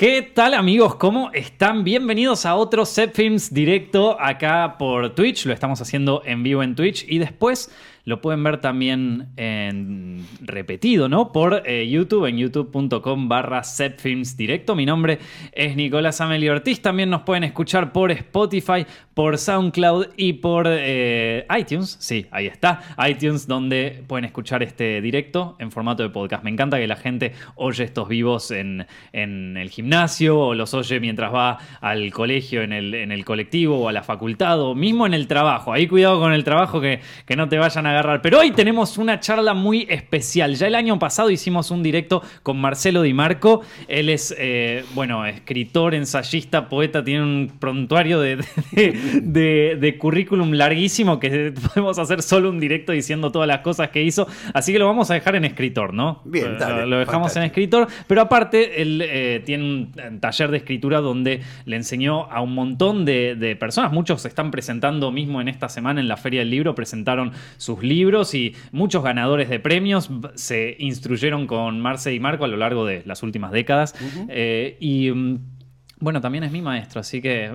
¿Qué tal amigos? ¿Cómo están? Bienvenidos a otro Set Films directo acá por Twitch. Lo estamos haciendo en vivo en Twitch y después lo pueden ver también en repetido, ¿no? Por eh, YouTube, en youtube.com barra Films directo. Mi nombre es Nicolás Amelio Ortiz. También nos pueden escuchar por Spotify, por SoundCloud y por eh, iTunes. Sí, ahí está. iTunes, donde pueden escuchar este directo en formato de podcast. Me encanta que la gente oye estos vivos en, el gimnasio o los oye mientras va al colegio, en el, en el colectivo o a la facultad o mismo en el trabajo. Ahí cuidado con el trabajo que, que no te vayan a agarrar. Pero hoy tenemos una charla muy especial. Ya el año pasado hicimos un directo con Marcelo Di Marco. Él es, eh, bueno, escritor, ensayista, poeta, tiene un prontuario de, de, currículum larguísimo que podemos hacer solo un directo diciendo todas las cosas que hizo. Así que lo vamos a dejar en escritor, ¿no? Bien, dale, Lo dejamos en escritor. Pero aparte, él eh, tiene un taller de escritura donde le enseñó a un montón de, de personas. Muchos se están presentando mismo en esta semana en la Feria del Libro, presentaron sus libros y muchos ganadores de premios se instruyeron con Marce y Marco a lo largo de las últimas décadas. Eh, y. Mm, bueno, también es mi maestro, así que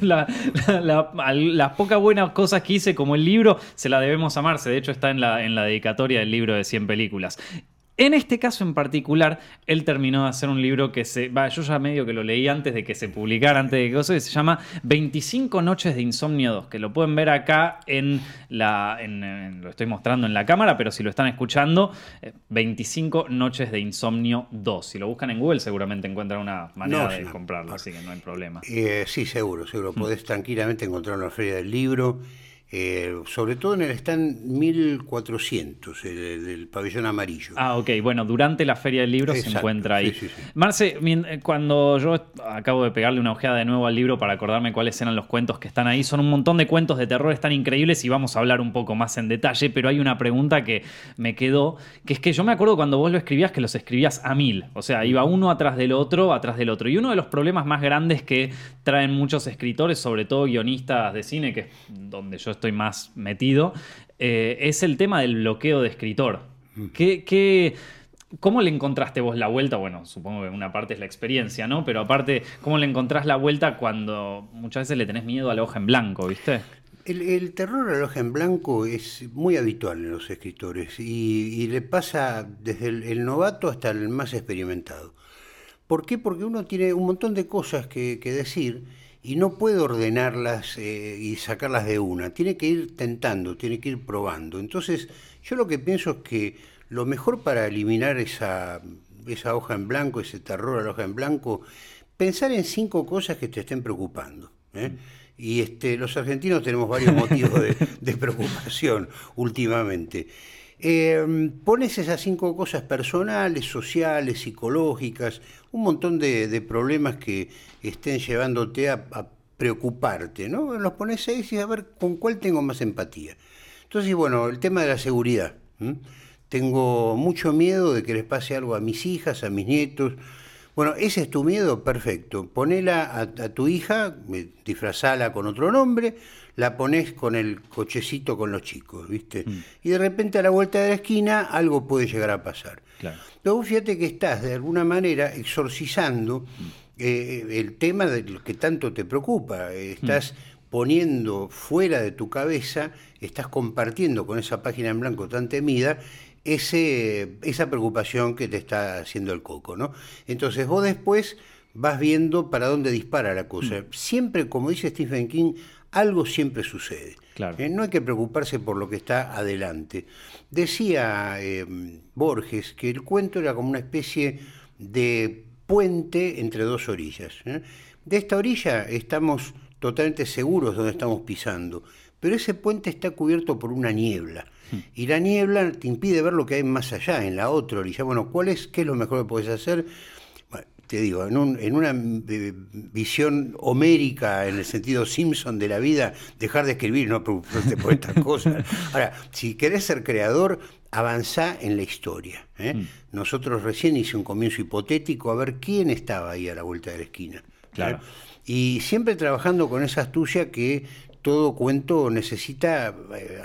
las pocas buenas cosas que hice, como el libro, se la debemos a Marce. De hecho, está en la, en la dedicatoria del libro de 100 películas. En este caso en particular, él terminó de hacer un libro que se. Va, yo ya medio que lo leí antes de que se publicara, antes de que eso, que se llama 25 Noches de Insomnio 2, que lo pueden ver acá en la. lo estoy mostrando en la cámara, pero si lo están escuchando, 25 eh, Noches de Insomnio 2. Si lo buscan en Google, seguramente encuentran una manera de comprarlo, así que no hay problema. Eh, sí, seguro, seguro. Mm. Podés tranquilamente encontrarlo en la Feria del Libro. Eh, sobre todo en el stand 1400, el, del pabellón amarillo. Ah, ok. Bueno, durante la Feria del Libro se encuentra ahí. Marce, eh, cuando yo acabo de pegarle una ojeada de nuevo al libro para acordarme cuáles eran los cuentos que están ahí, son un montón de cuentos de terror, están increíbles y vamos a hablar un poco más en detalle, pero hay una pregunta que me quedó, que es que yo me acuerdo cuando vos lo escribías que los escribías a mil, o sea, iba uno atrás del otro, atrás del otro. Y uno de los problemas más grandes que traen muchos escritores, sobre todo guionistas de cine, que es donde yo estoy más metido, eh, es el tema del bloqueo de escritor. ¿Qué, cómo le encontraste vos la vuelta? Bueno, supongo que una parte es la experiencia, ¿no? Pero aparte, ¿cómo le encontrás la vuelta cuando muchas veces le tenés miedo a la hoja en blanco, ¿viste? El, terror a la hoja en blanco es muy habitual en los escritores y, le pasa desde el, novato hasta el más experimentado. ¿Por qué? Porque uno tiene un montón de cosas que decir y no puede ordenarlas eh, y sacarlas de una, tiene que ir tentando, tiene que ir probando. Entonces, yo lo que pienso es que lo mejor para eliminar esa, esa hoja en blanco, ese terror a la hoja en blanco, pensar en cinco cosas que te estén preocupando. ¿eh? Y este, los argentinos tenemos varios motivos de preocupación últimamente. Eh, pones esas cinco cosas personales, sociales, psicológicas, un montón de, problemas que estén llevándote a, preocuparte, ¿no? Los pones ahí y dices, a ver, ¿con cuál tengo más empatía? Entonces, bueno, el tema de la seguridad. Tengo mucho miedo de que les pase algo a mis hijas, a mis nietos. Bueno, ese es tu miedo, perfecto. Ponela a, a tu hija, disfrazala con otro nombre, la pones con el cochecito con los chicos, ¿viste? Mm. Y de repente a la vuelta de la esquina algo puede llegar a pasar. Claro. Pero fíjate que estás de alguna manera exorcizando mm. Eh, el tema del que tanto te preocupa. Estás mm. poniendo fuera de tu cabeza, estás compartiendo con esa página en blanco tan temida ese, esa preocupación que te está haciendo el coco, ¿no? Entonces vos después vas viendo para dónde dispara la cosa. Siempre, como dice Stephen King, algo siempre sucede. Eh, no hay que preocuparse por lo que está adelante. Decía eh, Borges que el cuento era como una especie de puente entre dos orillas. ¿eh? De esta orilla estamos totalmente seguros de donde estamos pisando, pero ese puente está cubierto por una niebla. Hmm. Y la niebla te impide ver lo que hay más allá, en la otra orilla. Bueno, ¿cuál es? ¿Qué es lo mejor que puedes hacer? Te digo, en, una eh, visión homérica, en el sentido Simpson de la vida, dejar de escribir, no preocuparte por estas cosas. Ahora, si querés ser creador, avanzá en la historia. ¿eh? Mm. Nosotros recién hice un comienzo hipotético a ver quién estaba ahí a la vuelta de la esquina. ¿eh? Claro. Y siempre trabajando con esa astucia que todo cuento necesita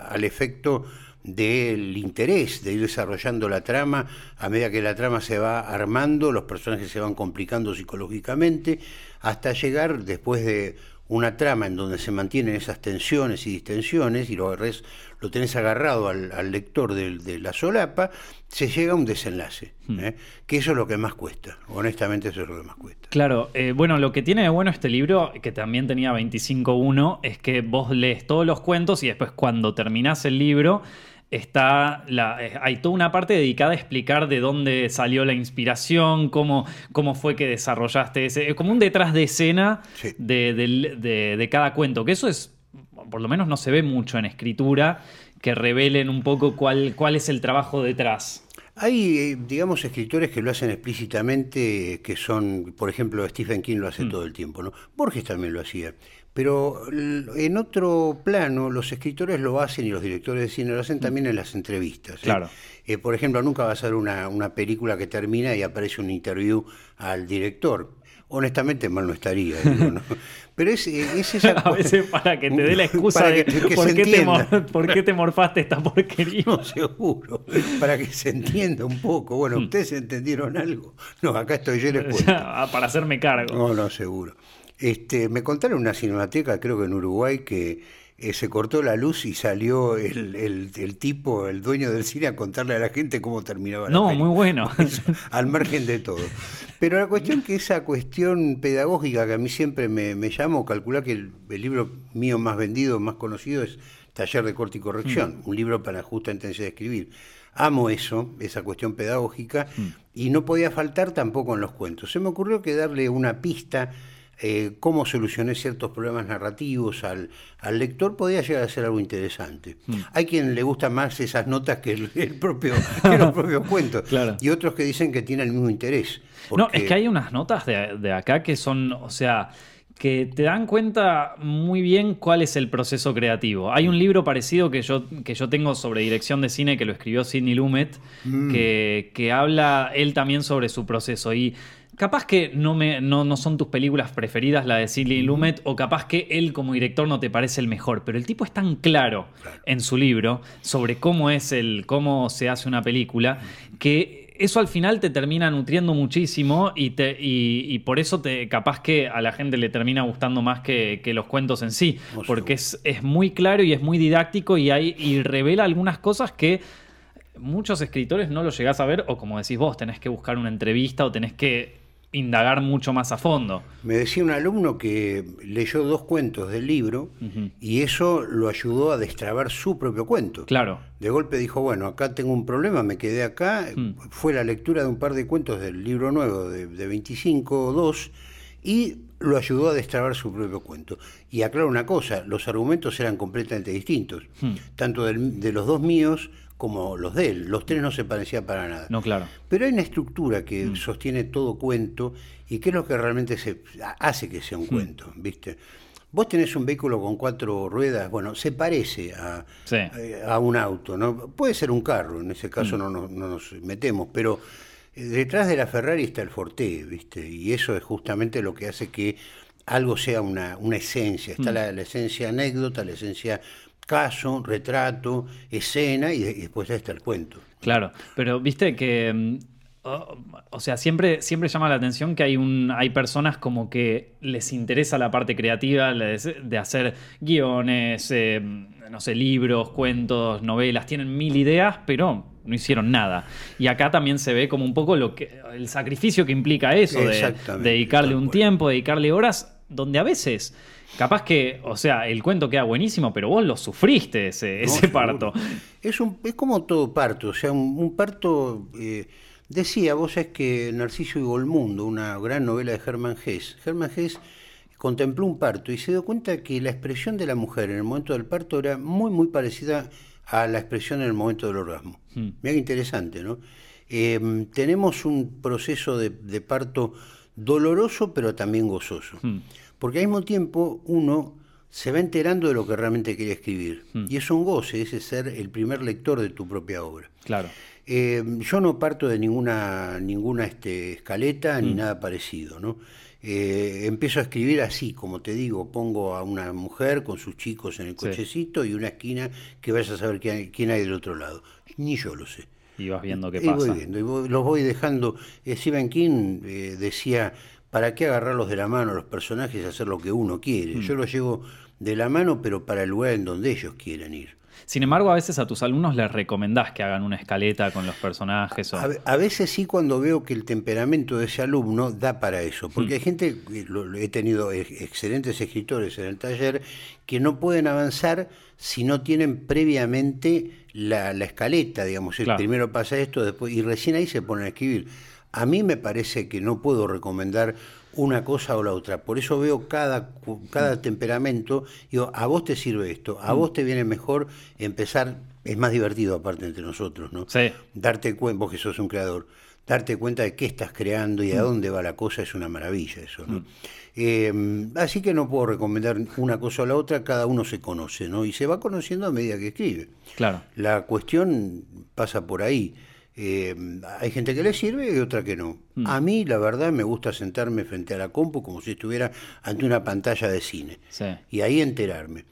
al efecto del interés de ir desarrollando la trama a medida que la trama se va armando, los personajes se van complicando psicológicamente, hasta llegar después de una trama en donde se mantienen esas tensiones y distensiones y lo, lo tenés agarrado al, lector de, la solapa, se llega a un desenlace, hmm. ¿eh? que eso es lo que más cuesta, honestamente eso es lo que más cuesta. Claro, eh, bueno, lo que tiene de bueno este libro, que también tenía 25.1, es que vos lees todos los cuentos y después cuando terminás el libro está la, eh, hay toda una parte dedicada a explicar de dónde salió la inspiración, cómo, cómo fue que desarrollaste ese. Es como un detrás de escena de, cada cuento, que eso es, por lo menos no se ve mucho en escritura, que revelen un poco cuál, cuál es el trabajo detrás. Hay, eh, digamos, escritores que lo hacen explícitamente, que son, por ejemplo, Stephen King lo hace mm. todo el tiempo, ¿no? Borges también lo hacía. Pero en otro plano, los escritores lo hacen y los directores de cine lo hacen también en las entrevistas. ¿eh? Claro. Eh, por ejemplo, nunca va a ser una, una, película que termina y aparece un interview al director. Honestamente, mal no estaría. Pero es, eh, es esa... A veces para que te dé la excusa de por, qué te, por, qué te, morfaste esta porquería. No, seguro. Para que se entienda un poco. Bueno, hmm. ¿ustedes entendieron algo? No, acá estoy yo les Para hacerme cargo. No, no, seguro. Este, me contaron una cinemateca, creo que en Uruguay, que eh, se cortó la luz y salió el, tipo, el dueño del cine, a contarle a la gente cómo terminaba la No, muy bueno. al margen de todo. Pero la cuestión que esa cuestión pedagógica que a mí siempre me, me llamó, calcular que el, libro mío más vendido, más conocido es Taller de Corte y Corrección, mm. un libro para justa intención de escribir. Amo eso, esa cuestión pedagógica, mm. y no podía faltar tampoco en los cuentos. Se me ocurrió que darle una pista eh, cómo solucioné ciertos problemas narrativos al, lector, podía llegar a ser algo interesante. Hmm. Hay quien le gusta más esas notas que, el, propio, los propios cuentos, y otros que dicen que tienen el mismo interés. No, es que hay unas notas de, acá que son, o sea, que te dan cuenta muy bien cuál es el proceso creativo. Hay un libro parecido que yo, que yo tengo sobre dirección de cine que lo escribió Sidney Lumet, mm. que, que, habla él también sobre su proceso. Y Capaz que no, me, no, son tus películas preferidas, la de Sidney Lumet, o capaz que él como director no te parece el mejor, pero el tipo es tan claro, en su libro sobre cómo es el, cómo se hace una película, que eso al final te termina nutriendo muchísimo y, te, y, por eso te, capaz que a la gente le termina gustando más que, los cuentos en sí, porque es, es, muy claro y es muy didáctico y, hay, y revela algunas cosas que muchos escritores no lo llegás a ver o como decís vos, tenés que buscar una entrevista o tenés que indagar mucho más a fondo. Me decía un alumno que leyó dos cuentos del libro y eso lo ayudó a destrabar su propio cuento. Claro. De golpe dijo, bueno, acá tengo un problema, me quedé acá. Mm. Fue la lectura de un par de cuentos del libro nuevo de, de 25 2 y lo ayudó a destrabar su propio cuento. Y aclaro una cosa, los argumentos eran completamente distintos, mm. tanto de los dos míos como los de él. Los tres no se parecían para nada. No, claro. Pero hay una estructura que mm. sostiene todo cuento y que es lo que realmente se hace que sea un mm. cuento, ¿viste? Vos tenés un vehículo con cuatro ruedas, bueno, se parece a, eh, a un auto, ¿no? Puede ser un carro, en ese caso mm. no, no, nos metemos, pero eh, detrás de la Ferrari está el Forte, ¿viste? Y eso es justamente lo que hace que algo sea una, una esencia. Está la, la, esencia anécdota, la esencia caso, retrato, escena y, después está el cuento. Claro, pero viste que... Mm, o, sea, siempre, siempre llama la atención que hay, un, hay personas como que les interesa la parte creativa de hacer guiones, eh, no sé, libros, cuentos, novelas, tienen mil ideas, pero no hicieron nada. Y acá también se ve como un poco lo que, el sacrificio que implica eso, de dedicarle un tiempo, dedicarle horas, donde a veces Capaz que, o sea, el cuento queda buenísimo, pero vos lo sufriste ese, ese parto. Es, un, es como todo parto, o sea, un, parto... Eh, decía, vos es que Narciso y Golmundo, una gran novela de Germán Gess, Germán Gess contempló un parto y se dio cuenta que la expresión de la mujer en el momento del parto era muy, muy parecida a la expresión en el momento del orgasmo. Hmm. Mira qué interesante, ¿no? Em, tenemos un proceso de, parto doloroso, pero también gozoso. Hmm. Porque al mismo tiempo uno se va enterando de lo que realmente quiere escribir. Hmm. Y es un goce, ese ser el primer lector de tu propia obra. Claro. Eh, yo no parto de ninguna, ninguna este, escaleta ni nada parecido, ¿no? Eh, empiezo a escribir así, como te digo, pongo a una mujer con sus chicos en el cochecito y una esquina que vaya a saber quién hay, quién hay del otro lado. Ni yo lo sé. Y vas viendo qué Y pasa. voy viendo, y voy- los voy dejando. Eh, Stephen King eh, decía, ¿para qué agarrarlos de la mano a los personajes y hacer lo que uno quiere? Mm. Yo los llevo de la mano, pero para el lugar en donde ellos quieren ir. Sin embargo, a veces a tus alumnos les recomendás que hagan una escaleta con los personajes. o- A, ve- a veces sí cuando veo que el temperamento de ese alumno da para eso, porque hay gente, lo- he tenido ex- excelentes escritores en el taller, que no pueden avanzar si no tienen previamente la, la escaleta, digamos, el Claro. primero pasa esto, después, y recién ahí se ponen a escribir. A mí me parece que no puedo recomendar una cosa o la otra, por eso veo cada, cada temperamento, digo, a vos te sirve esto, a vos te viene mejor empezar, es más divertido aparte entre nosotros, ¿no? Sí. darte cuenta, vos que sos un creador, darte cuenta de qué estás creando y a Mm. dónde va la cosa es una maravilla eso, ¿no? Eh, así que no puedo recomendar una cosa o la otra, cada uno se conoce, ¿no? Y se va conociendo a medida que escribe. Claro. La cuestión pasa por ahí. Eh, hay gente que le sirve y otra que no. Mm. A mí, la verdad, me gusta sentarme frente a la compu como si estuviera ante una pantalla de cine Sí. y ahí enterarme.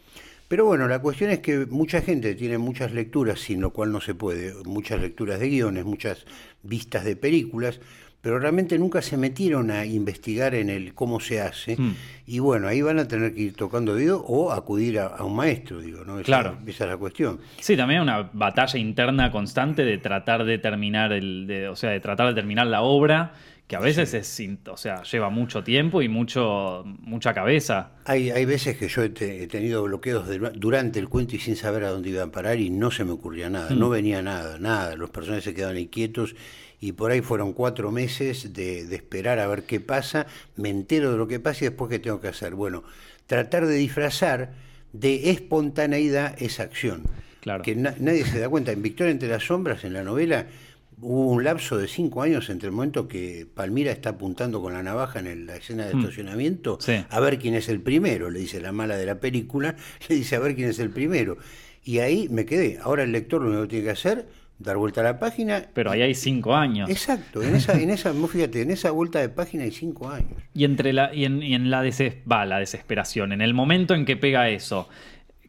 Pero bueno, la cuestión es que mucha gente tiene muchas lecturas, sin lo cual no se puede, muchas lecturas de guiones, muchas vistas de películas, pero realmente nunca se metieron a investigar en el cómo se hace. Mm. Y bueno, ahí van a tener que ir tocando oído o acudir a, a un maestro, digo, ¿no? Esa- Claro. Esa es la cuestión. Sí, también una batalla interna constante de tratar de terminar el, de- o sea, de tratar de terminar la obra, que a veces es, in- o sea, lleva mucho tiempo y mucho, mucha cabeza. Hay, hay veces que yo he, te- he tenido bloqueos de- durante el cuento y sin saber a dónde iban a parar y no se me ocurría nada, Mm. no venía nada, nada. Los personajes se quedaban inquietos y por ahí fueron cuatro meses de, de esperar a ver qué pasa, me entero de lo que pasa y después qué tengo que hacer. Bueno, tratar de disfrazar de espontaneidad esa acción. Claro. Que na- nadie se da cuenta. En Victoria entre las sombras, en la novela, hubo un lapso de cinco años entre el momento que Palmira está apuntando con la navaja en el- la escena de Mm. estacionamiento Sí. a ver quién es el primero, le dice la mala de la película, le dice a ver quién es el primero. Y ahí me quedé. Ahora el lector lo único que tiene que hacer, dar vuelta a la página. Pero ahí hay cinco años. Exacto, en esa, en esa, fíjate, en esa vuelta de página hay cinco años. Y entre la, y en, y en la, deses- va, la desesperación, en el momento en que pega eso,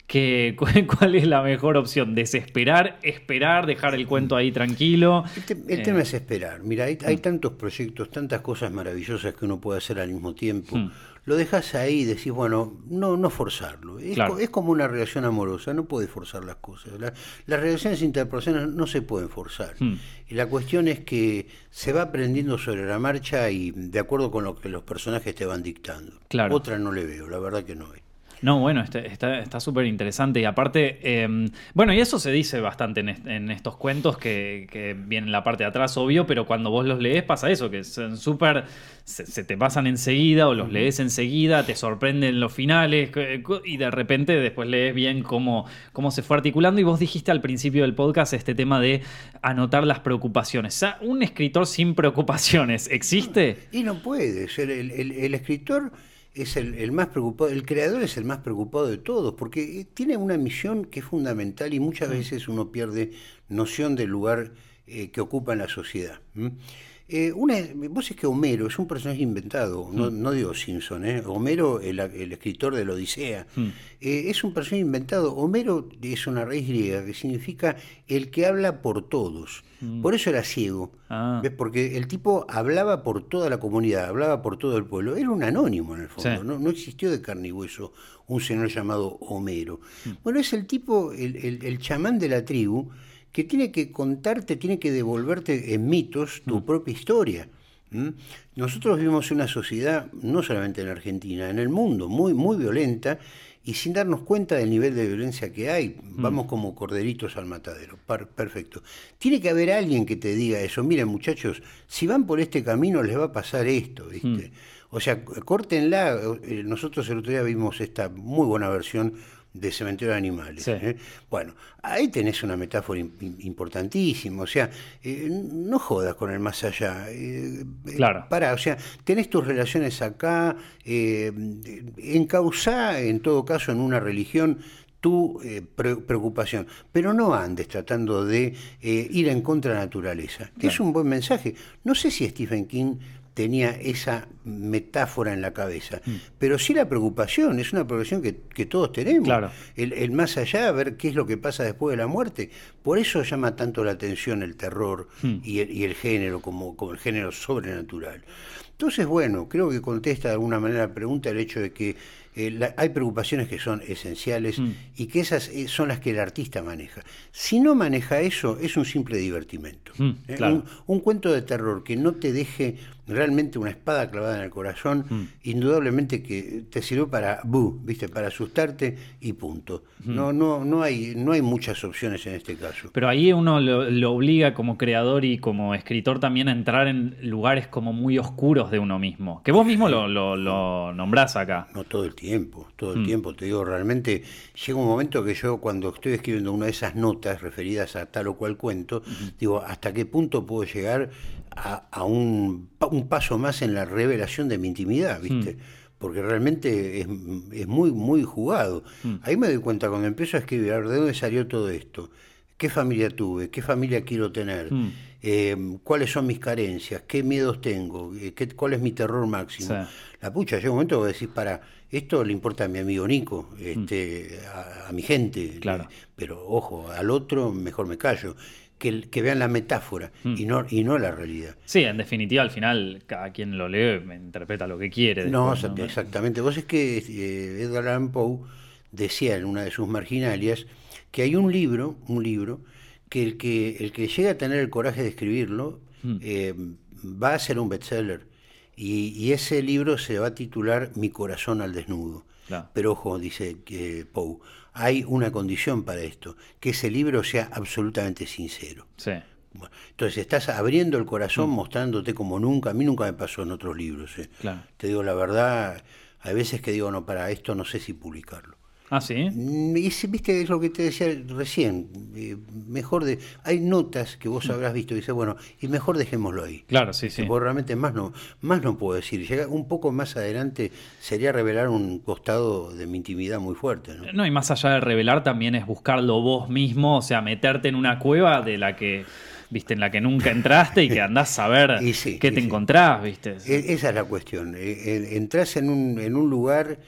que, cu- ¿cuál es la mejor opción? ¿Desesperar, esperar, dejar el cuento ahí tranquilo? El, te- el Eh, tema es esperar. Mira, hay, hay tantos proyectos, tantas cosas maravillosas que uno puede hacer al mismo tiempo. Hmm. Lo dejas ahí y decís, bueno, no, no forzarlo. Es, Claro. es como una relación amorosa, no puedes forzar las cosas. La- las relaciones interpersonales no se pueden forzar. Hmm. Y la cuestión es que se va aprendiendo sobre la marcha y de acuerdo con lo que los personajes te van dictando. Claro. Otra no le veo, la verdad que no hay. No, bueno, este- está está súper interesante. Y aparte, eh, bueno, y eso se dice bastante en, est- en estos cuentos que, que vienen en la parte de atrás, obvio, pero cuando vos los lees pasa eso, que son súper. Se, se te pasan enseguida o los lees enseguida, te sorprenden los finales y de repente después lees bien cómo, cómo se fue articulando. Y vos dijiste al principio del podcast este tema de anotar las preocupaciones. O sea, un escritor sin preocupaciones, ¿existe? Y no puede ser. El, el- el escritor es el, el más preocupado, el creador es el más preocupado de todos, porque eh, tiene una misión que es fundamental y muchas veces uno pierde noción del lugar eh, que ocupa en la sociedad. Eh, una, vos es que Homero es un personaje inventado, no, no digo Simpson, ¿eh? Homero, el, el escritor de la Odisea, eh, es un personaje inventado. Homero es una raíz griega que significa el que habla por todos. Por eso era ciego. Ah. ¿Ves? Porque el tipo hablaba por toda la comunidad, hablaba por todo el pueblo. Era un anónimo en el fondo, Sí. no, no existió de carne y hueso un señor llamado Homero. Bueno, es el tipo, el, el- el chamán de la tribu, que tiene que contarte, tiene que devolverte en mitos tu propia historia. Nosotros vivimos en una sociedad, no solamente en Argentina, en el mundo, muy, muy violenta, y sin darnos cuenta del nivel de violencia que hay, vamos como corderitos al matadero. Par- perfecto. Tiene que haber alguien que te diga eso. Miren, muchachos, si van por este camino les va a pasar esto, ¿viste? O sea, córtenla. Eh, Nosotros el otro día vimos esta muy buena versión de Cementerio de Animales. Sí. ¿eh? Bueno, ahí tenés una metáfora im- im- importantísima. O sea, eh, no jodas con el más allá. eh, Claro. Pará, o sea, tenés tus relaciones acá, encauzá en todo caso en una religión tu eh, preocupación, pero no andes tratando de eh, ir en contra de la naturaleza. Es un buen mensaje. No sé si Stephen King tenía esa metáfora en la cabeza. Mm. Pero sí la preocupación, es una preocupación que, todos tenemos. El, más allá, ver qué es lo que pasa después de la muerte. Por eso llama tanto la atención el terror mm. y, el, género como, como el género sobrenatural. Entonces, bueno, creo que contesta de alguna manera la pregunta el hecho de que eh, hay preocupaciones que son esenciales mm. y que esas eh, son las que el artista maneja. Si no maneja eso, es un simple divertimento. Eh, un, cuento de terror que no te deje realmente una espada clavada en el corazón, mm. indudablemente que te sirve para ¿viste? Para asustarte y punto. No, no, no hay, no hay muchas opciones en este caso. Pero ahí uno lo, obliga como creador y como escritor también a entrar en lugares como muy oscuros de uno mismo. Que vos mismo lo, lo, nombrás acá. No todo el tiempo, todo el mm. tiempo. Te digo, realmente llega un momento que yo cuando estoy escribiendo una de esas notas referidas a tal o cual cuento, digo, ¿hasta qué punto puedo llegar a, un, un, paso más en la revelación de mi intimidad, ¿viste? Mm. Porque realmente es, muy, muy jugado. Mm. Ahí me doy cuenta cuando empiezo a escribir, a ver, ¿de dónde salió todo esto? ¿Qué familia tuve? ¿Qué familia quiero tener? Mm. Eh, ¿Cuáles son mis carencias? ¿Qué miedos tengo? Eh, ¿Qué, ¿Cuál es mi terror máximo? La pucha, llega un momento que decís, para, esto le importa a mi amigo Nico, este, a, mi gente, claro. pero ojo, al otro mejor me callo que, que vean la metáfora mm. y, no, y no la realidad. Sí, en definitiva, al final, cada quien lo lee, interpreta lo que quiere. no, exactamente. Vos es que eh, Edgar Allan Poe decía en una de sus marginalias que hay un libro, un libro, que el que, el que llega a tener el coraje de escribirlo mm. eh, va a ser un bestseller. Y, y, ese libro se va a titular Mi corazón al desnudo. Pero ojo, dice eh, Poe, hay una condición para esto, que ese libro sea absolutamente sincero. Sí. entonces estás abriendo el corazón, mm. mostrándote como nunca, a mí nunca me pasó en otros libros. ¿eh? Te digo la verdad, hay veces que digo, no, para esto no sé si publicarlo. Ah, sí. Mm, y viste, es lo que te decía recién. Eh, mejor de. Hay notas que vos habrás visto y dices, bueno, y mejor dejémoslo ahí. Claro, sí, sí. Porque realmente más no, más no puedo decir. Llega un poco más adelante sería revelar un costado de mi intimidad muy fuerte. ¿no? no, y más allá de revelar también es buscarlo vos mismo, o sea, meterte en una cueva de la que viste, en la que nunca entraste y que andás a ver qué te encontrás, viste. E, esa es la cuestión. E, e, entrás en un, en un lugar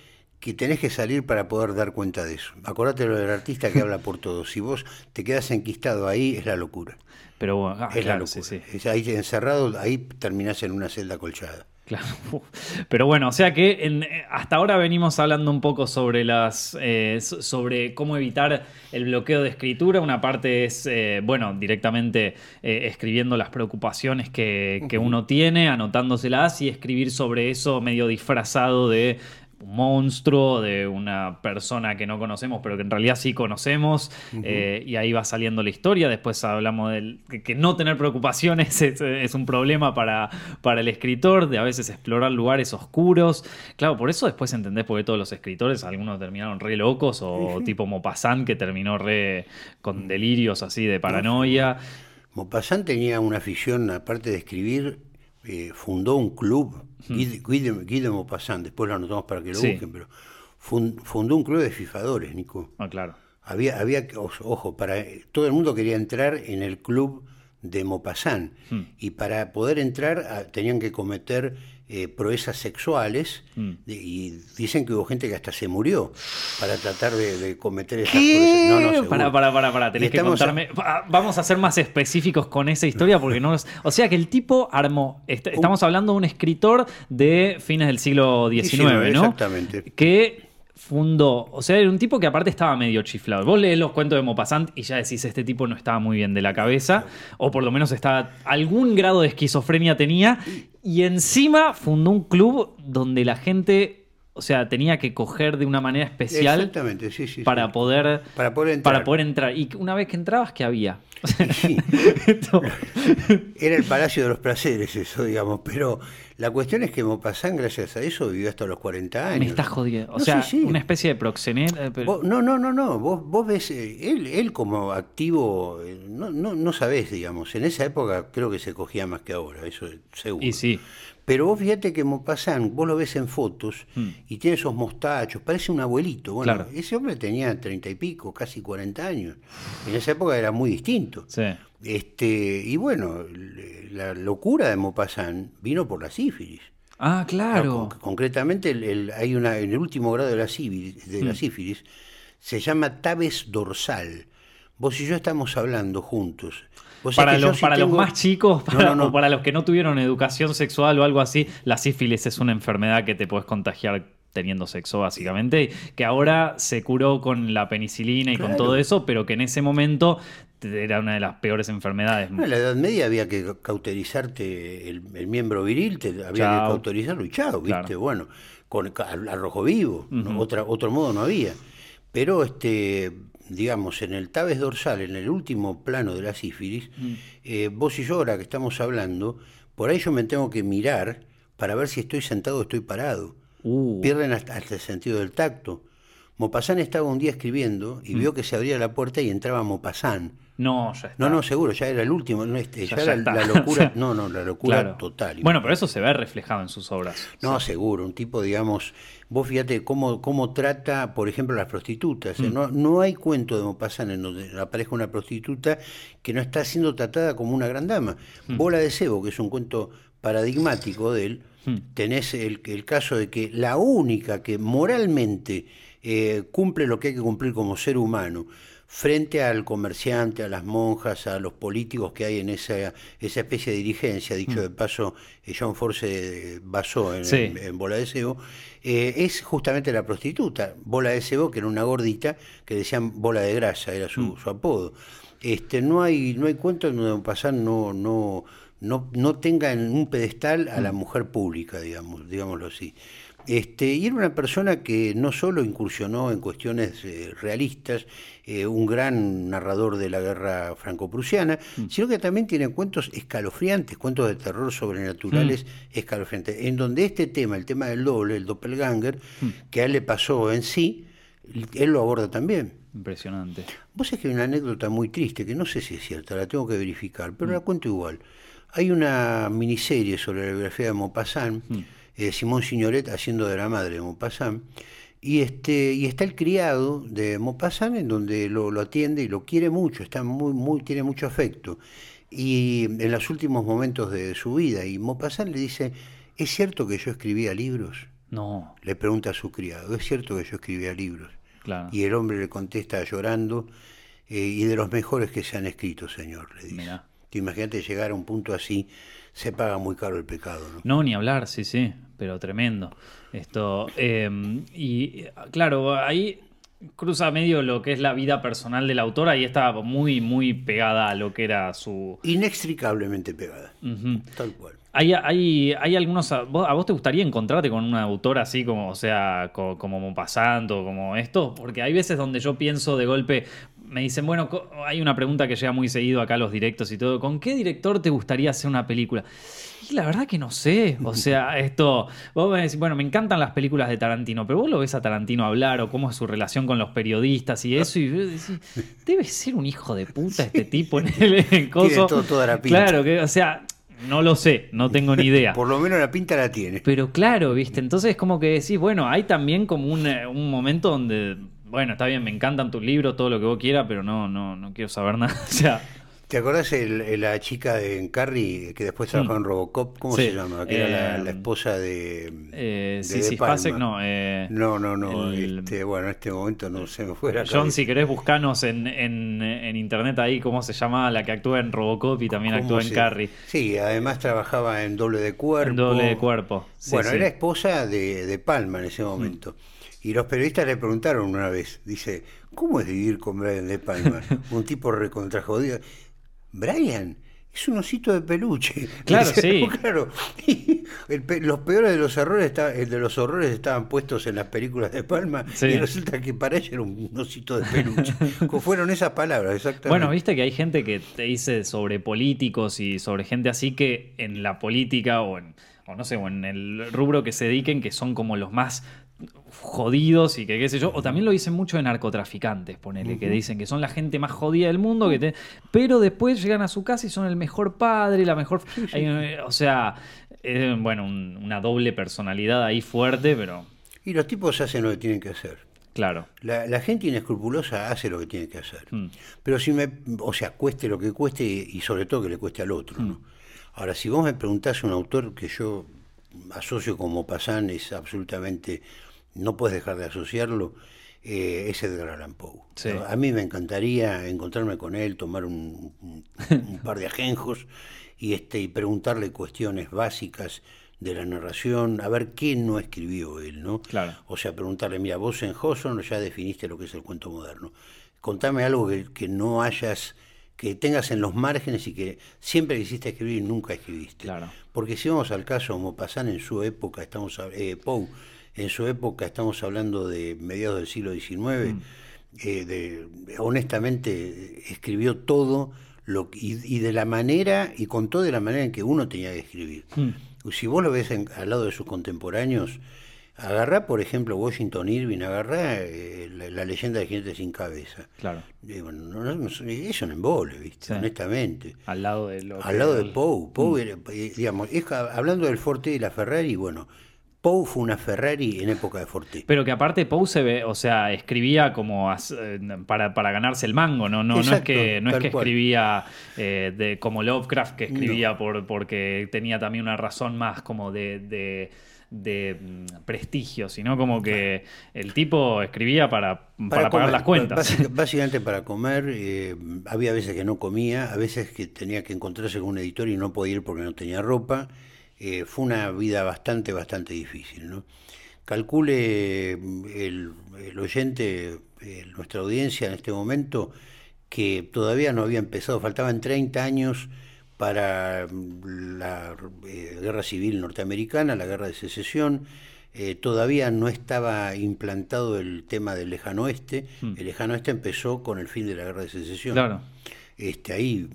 que tenés que salir para poder dar cuenta de eso. Acordate lo del artista que habla por todo. Si vos te quedas enquistado ahí, es la locura. Pero bueno, ah, es la locura. Sí, ahí encerrado, ahí terminás en una celda colchada. Claro. Pero bueno, o sea que en, hasta ahora venimos hablando un poco sobre las eh, sobre cómo evitar el bloqueo de escritura. Una parte es, eh, bueno, directamente eh, escribiendo las preocupaciones que, que uno tiene, anotándoselas y escribir sobre eso medio disfrazado de un monstruo, de una persona que no conocemos, pero que en realidad sí conocemos, eh, y ahí va saliendo la historia. Después hablamos de que, no tener preocupaciones es, un problema para, para, el escritor, de a veces explorar lugares oscuros. Claro, por eso después entendés por qué todos los escritores, algunos terminaron re locos, o tipo Maupassant que terminó re con delirios así de paranoia. Maupassant tenía una afición, aparte de escribir, eh, fundó un club, Guy, de, Maupassant, después lo anotamos para que lo busquen, pero fundó un club de fifadores, Nico. Ah, claro. Había, había, ojo, para todo el mundo quería entrar en el club de Maupassant y para poder entrar ah, tenían que cometer eh, proezas sexuales mm. y dicen que hubo gente que hasta se murió para tratar de, cometer esas ¿Qué? No, no, para, para, para, para, tenés que contarme. Vamos a ser más específicos con esa historia porque no O sea que el tipo armó. Estamos hablando de un escritor de fines del siglo XIX, ¿no? Exactamente. Que fundó, o sea, era un tipo que aparte estaba medio chiflado. Vos lees los cuentos de Maupassant y ya decís, este tipo no estaba muy bien de la cabeza, o por lo menos estaba, algún grado de esquizofrenia tenía, y encima fundó un club donde la gente o sea, tenía que coger de una manera especial para, Poder, para, poder entrar. para poder entrar. Y una vez que entrabas, ¿qué había? Era el Palacio de los Placeres eso, digamos, pero la cuestión es que Maupassant, gracias a eso, vivió hasta los 40 años. Me estás jodiendo. O sea, una especie de proxeneta. Eh, no, no, no, no. Vos, vos ves, eh, él, él como activo, eh, no, no, no sabés, digamos. En esa época creo que se cogía más que ahora, eso seguro. Y sí. Pero vos fíjate que Maupassant, vos lo ves en fotos y tiene esos mostachos, parece un abuelito. Bueno, Claro. ese hombre tenía treinta y pico, casi 40 años. En esa época era muy distinto. Sí. Este, y bueno, la locura de Maupassant vino por la sífilis. Ah, claro. Con- concretamente, el- el- hay una en el último grado de la sífilis, de Mm. la sífilis se llama tabes dorsal. Vos y yo estamos hablando juntos. Sabés Para, los, para los más chicos, para, no, no. o para los que no tuvieron educación sexual o algo así, la sífilis es una enfermedad que te puedes contagiar teniendo sexo, básicamente, que ahora se curó con la penicilina y con todo eso, pero que en ese momento era una de las peores enfermedades. No, en la Edad Media había que cauterizarte el, el miembro viril, te, había Chao. que cauterizarlo y chao, ¿viste? Claro. Bueno, con al, rojo vivo, otra, otro modo no había. Pero, este, digamos, en el tabes dorsal, en el último plano de la sífilis, Mm. eh, vos y yo ahora que estamos hablando, por ahí yo me tengo que mirar para ver si estoy sentado o estoy parado. Uh, Pierden hasta, hasta el sentido del tacto. Mopasán estaba un día escribiendo y Mm. vio que se abría la puerta y entraba Mopasán. no, ya está. No, no, seguro, ya era el último, no, este, Ya- ya, ya era la locura, no, no, la locura Claro. total. Bueno, pero eso se ve reflejado en sus obras. No, seguro, un tipo, digamos, vos fíjate cómo, cómo trata, por ejemplo, las prostitutas. Mm. ¿eh? No, no hay cuento de Maupassant en donde aparezca una prostituta que no está siendo tratada como una gran dama. Mm. Bola de cebo, que es un cuento paradigmático de él, Mm. tenés el, el caso de que la única que moralmente eh, cumple lo que hay que cumplir como ser humano, frente al comerciante, a las monjas, a los políticos que hay en esa, esa especie de dirigencia, dicho de paso, eh, John Ford se basó en, Sí. en- en Bola de Cebo, eh, es justamente la prostituta. Bola de Cebo, que era una gordita, que decían bola de grasa, era su, su apodo. Este, no hay, no hay cuento en donde pasar no, no, no, no tenga en un pedestal a la mujer pública, digamos, digámoslo así. Este, y era una persona que no solo incursionó en cuestiones eh, realistas, eh, un gran narrador de la guerra franco-prusiana, sino que también tiene cuentos escalofriantes, cuentos de terror sobrenaturales escalofriantes, en donde este tema, el tema del doble, el doppelganger, que a él le pasó en sí, él lo aborda también. Impresionante. Vos sabés que hay una anécdota muy triste, que no sé si es cierta, la tengo que verificar, pero la cuento igual. Hay una miniserie sobre la biografía de Maupassant, eh, Simón Signoret haciendo de la madre de Maupassant, y, este, y está el criado de Maupassant en donde lo, lo atiende y lo quiere mucho, está muy, muy, tiene mucho afecto. Y en los últimos momentos de su vida, y Maupassant le dice, ¿es cierto que yo escribía libros? No, Le pregunta a su criado, ¿es cierto que yo escribía libros? claro. Y el hombre le contesta llorando, eh, y de los mejores que se han escrito, señor, le dice. Imagínate llegar a un punto así, se paga muy caro el pecado, ¿no? No, ni hablar, sí, sí, pero tremendo. Esto, eh, y claro, ahí cruza medio lo que es la vida personal del autor, ahí está muy, muy pegada a lo que era su... Inextricablemente pegada, tal cual. Hay, hay, hay algunos. ¿A vos, a vos te gustaría encontrarte con un autor así como, o sea, co- como pasando, como esto? Porque hay veces donde yo pienso de golpe, me dicen, bueno, hay una pregunta que llega muy seguido acá a los directos y todo, ¿con qué director te gustaría hacer una película? Y la verdad que no sé, o sea, esto, vos me decís, bueno, me encantan las películas de Tarantino, pero vos lo ves a Tarantino hablar o cómo es su relación con los periodistas y eso, y decís, debe ser un hijo de puta este tipo en el en coso. todo- toda la pinta. Claro, que, o sea, no lo sé, no tengo ni idea. Por lo menos la pinta la tiene. Pero claro, viste, entonces como que decís, bueno, hay también como un, eh, un momento donde, bueno, está bien, me encantan tus libros, todo lo que vos quieras, pero no, no, no quiero saber nada. O sea, ¿Te acordás el- la chica de Carrie que después trabajó en Robocop? ¿Cómo Mm. Sí, se llama? Que era la, eh, la esposa de. eh, de sí, De sí, Palma. Spacek, no. Eh, No, no, no. el- este, bueno, en este momento no se me fue la John, si querés buscanos en, en, en internet ahí cómo se llama la que actúa en Robocop y también ¿Cómo actúa en Carrie. Sí, además trabajaba en doble de cuerpo. En doble de cuerpo. Sí, bueno, sí. era esposa de, de Palma en ese momento. Y los periodistas le preguntaron una vez, dice, ¿cómo es vivir con Brian de Palma? Un tipo recontra jodido. Brian, es un osito de peluche. Claro, Dice, sí. Claro. Y el pe- los peores de los errores, está- el de los horrores estaban puestos en las películas de Palma Sí. y resulta que para ella era un osito de peluche. Fueron esas palabras, exactamente. Bueno, viste que hay gente que te dice sobre políticos y sobre gente así que en la política o en, o no sé, o en el rubro que se dediquen, que son como los más jodidos y que qué sé yo, o también lo dicen mucho de narcotraficantes, ponele, que dicen que son la gente más jodida del mundo, que te- pero después llegan a su casa y son el mejor padre, la mejor... hay, eh, o sea, eh, bueno, una doble personalidad ahí fuerte, pero... Y los tipos hacen lo que tienen que hacer. Claro. La, gente inescrupulosa hace lo que tiene que hacer. Mm. Pero si me, o sea, cueste lo que cueste y, sobre todo que le cueste al otro, ¿no? Ahora, si vos me preguntás un autor que yo asocio como Pasán, es absolutamente, no puedes dejar de asociarlo, eh, es Edgar Allan Poe. A mí me encantaría encontrarme con él, tomar un, par de ajenjos y, este, y preguntarle cuestiones básicas de la narración, a ver qué no escribió él, ¿no? Claro. O sea, preguntarle, mira, vos en Hawthorne ya definiste lo que es el cuento moderno. Contame algo que, que no hayas que tengas en los márgenes y que siempre quisiste escribir y nunca escribiste. Claro. Porque si vamos al caso Maupassant en su época, estamos eh, Poe, en su época estamos hablando de mediados del siglo XIX, mm. eh, de, honestamente escribió todo lo, y, de la manera, y contó de la manera en que uno tenía que escribir. Mm. Si vos lo ves al lado de sus contemporáneos, Agarrá, por ejemplo, Washington Irving, agarrá eh, la, leyenda de gente sin cabeza. Claro. es un embole, ¿viste? Honestamente. Al lado de lo Al lado de Poe. Poe mm. eh, digamos, hablando del Forte y la Ferrari, bueno, Poe fue una Ferrari en época de Forte. Pero que aparte Poe se ve, o sea, escribía como eh, para, para ganarse el mango, ¿no? No, no es que, no es que escribía de, como Lovecraft, que escribía por, porque tenía también una razón más como de de mm, prestigio, sino como que el tipo escribía para, para, pagar las cuentas. Básicamente para comer, eh, había veces que no comía, a veces que tenía que encontrarse con un editor y no podía ir porque no tenía ropa. Eh, fue una vida bastante, bastante difícil. ¿no? Calcule mm, el, el oyente, eh, nuestra audiencia en este momento, que todavía no había empezado, faltaban 30 años para mm, la eh, guerra civil norteamericana, la guerra de secesión. Eh, todavía no estaba implantado el tema del lejano oeste. Hmm. El lejano oeste empezó con el fin de la guerra de secesión. Claro. Este, ahí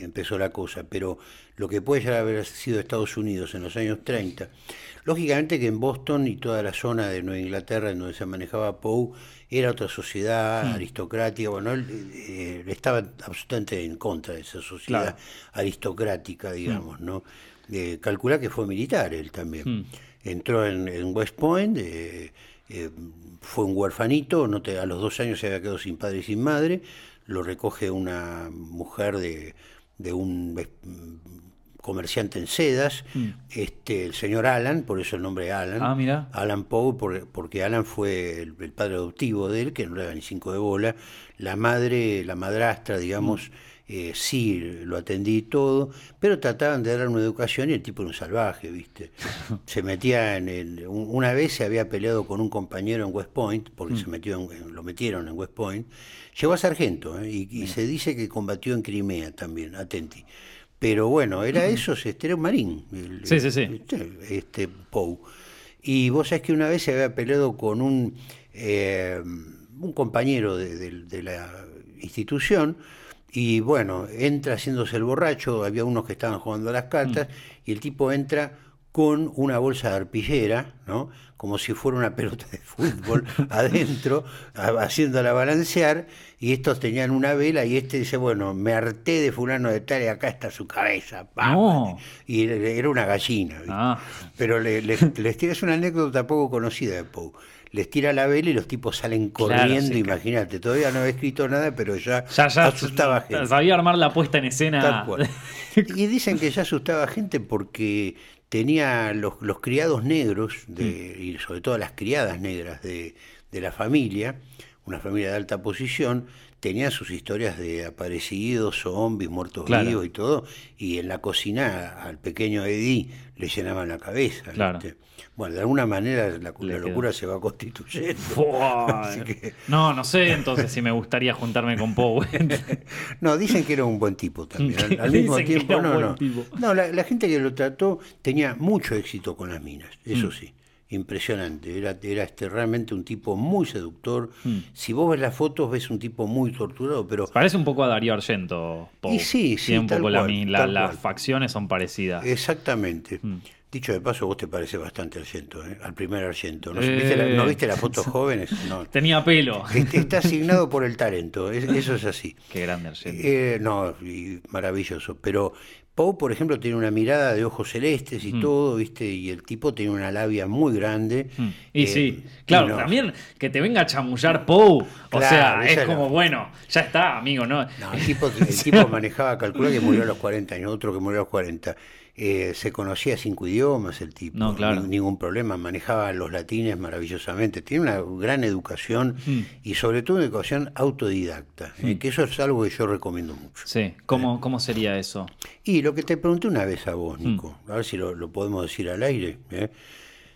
empezó la cosa, pero lo que puede llegar a haber sido Estados Unidos en los años 30, lógicamente que en Boston y toda la zona de Nueva Inglaterra en donde se manejaba Poe, era otra sociedad hmm. aristocrática, bueno, él eh, estaba absolutamente en contra de esa sociedad aristocrática, digamos, hmm. ¿no? Eh, calcula que fue militar él también. Hmm. Entró en, West Point, eh, fue un huerfanito, no te, a los dos años se había quedado sin padre y sin madre, lo recoge una mujer de, de un comerciante en sedas, mm. este, el señor Alan, por eso el nombre Alan, ah, mira. Alan Poe, porque Alan fue el, padre adoptivo de él, que no le daba ni cinco de bola, la madre, la madrastra, digamos, mm. Eh, sí, lo atendí todo, pero trataban de dar una educación y el tipo era un salvaje, ¿viste? se metía en el... Una vez se había peleado con un compañero en West Point, porque mm. se metió lo metieron en West Point, llegó a sargento, ¿eh? y, y se dice que combatió en Crimea también, atenti. Pero bueno, era eso, este, era un marín. sí, sí, sí. Este, este. Y vos sabés que una vez se había peleado con un, eh, un compañero de, la institución y bueno, entra haciéndose el borracho, había unos que estaban jugando las cartas mm. y el tipo entra con una bolsa de arpillera, ¿no? como si fuera una pelota de fútbol adentro, haciéndola balancear, y estos tenían una vela, y este dice, bueno, me harté de fulano de tal, y acá está su cabeza. Y era una gallina. Ah. Pero le, les tira, es una anécdota poco conocida de Poe. Les tira la vela y los tipos salen corriendo, imagínate. Todavía no había escrito nada, pero ya, ya, asustaba gente. Sabía armar la puesta en escena. y dicen que ya asustaba gente porque tenía los, los criados negros, de, mm. y sobre todo las criadas negras de, de, la familia, una familia de alta posición, tenían sus historias de aparecidos, zombies, muertos vivos y todo, y en la cocina al pequeño Eddie le llenaban la cabeza. Bueno, de alguna manera la, locura se va constituyendo. No, no sé entonces si me gustaría juntarme con Poe. no, dicen que era un buen tipo también. Al, mismo tiempo, no, no. No, la, la, gente que lo trató tenía mucho éxito con las minas, eso mm. sí impresionante. Era, era este, realmente un tipo muy seductor. Hmm. Si vos ves las fotos, ves un tipo muy torturado, pero... Parece un poco a Darío Argento. Y sí, sí. un poco las facciones son parecidas. Exactamente. Hmm. Dicho de paso, vos te parece bastante Argento, ¿eh? al primer Argento. ¿No, ¿viste, la, ¿no viste las fotos jóvenes? No. Tenía pelo. Está asignado por el talento, es- eso es así. Qué grande Argento. Eh, no, y maravilloso. Pero Poe, por ejemplo, tiene una mirada de ojos celestes y todo, ¿viste? Y el tipo tiene una labia muy grande. Mm. Y Eh, sí, y claro, no- también que te venga a chamullar Poe, o Claro, sea, es como, la- bueno, ya está, amigo, ¿no? No, el tipo, el tipo manejaba, calcula que murió a los 40 años, otro que murió a los 40. Eh, se conocía cinco idiomas el tipo, No, claro. ni- ningún problema, manejaba los latines maravillosamente, tiene una gran educación Mm. y sobre todo una educación autodidacta, eh, que eso es algo que yo recomiendo mucho. Sí, ¿cómo, cómo sería eso? Y lo que te pregunté una vez a vos, Mm. Nico, a ver si lo, lo podemos decir al aire. ¿eh?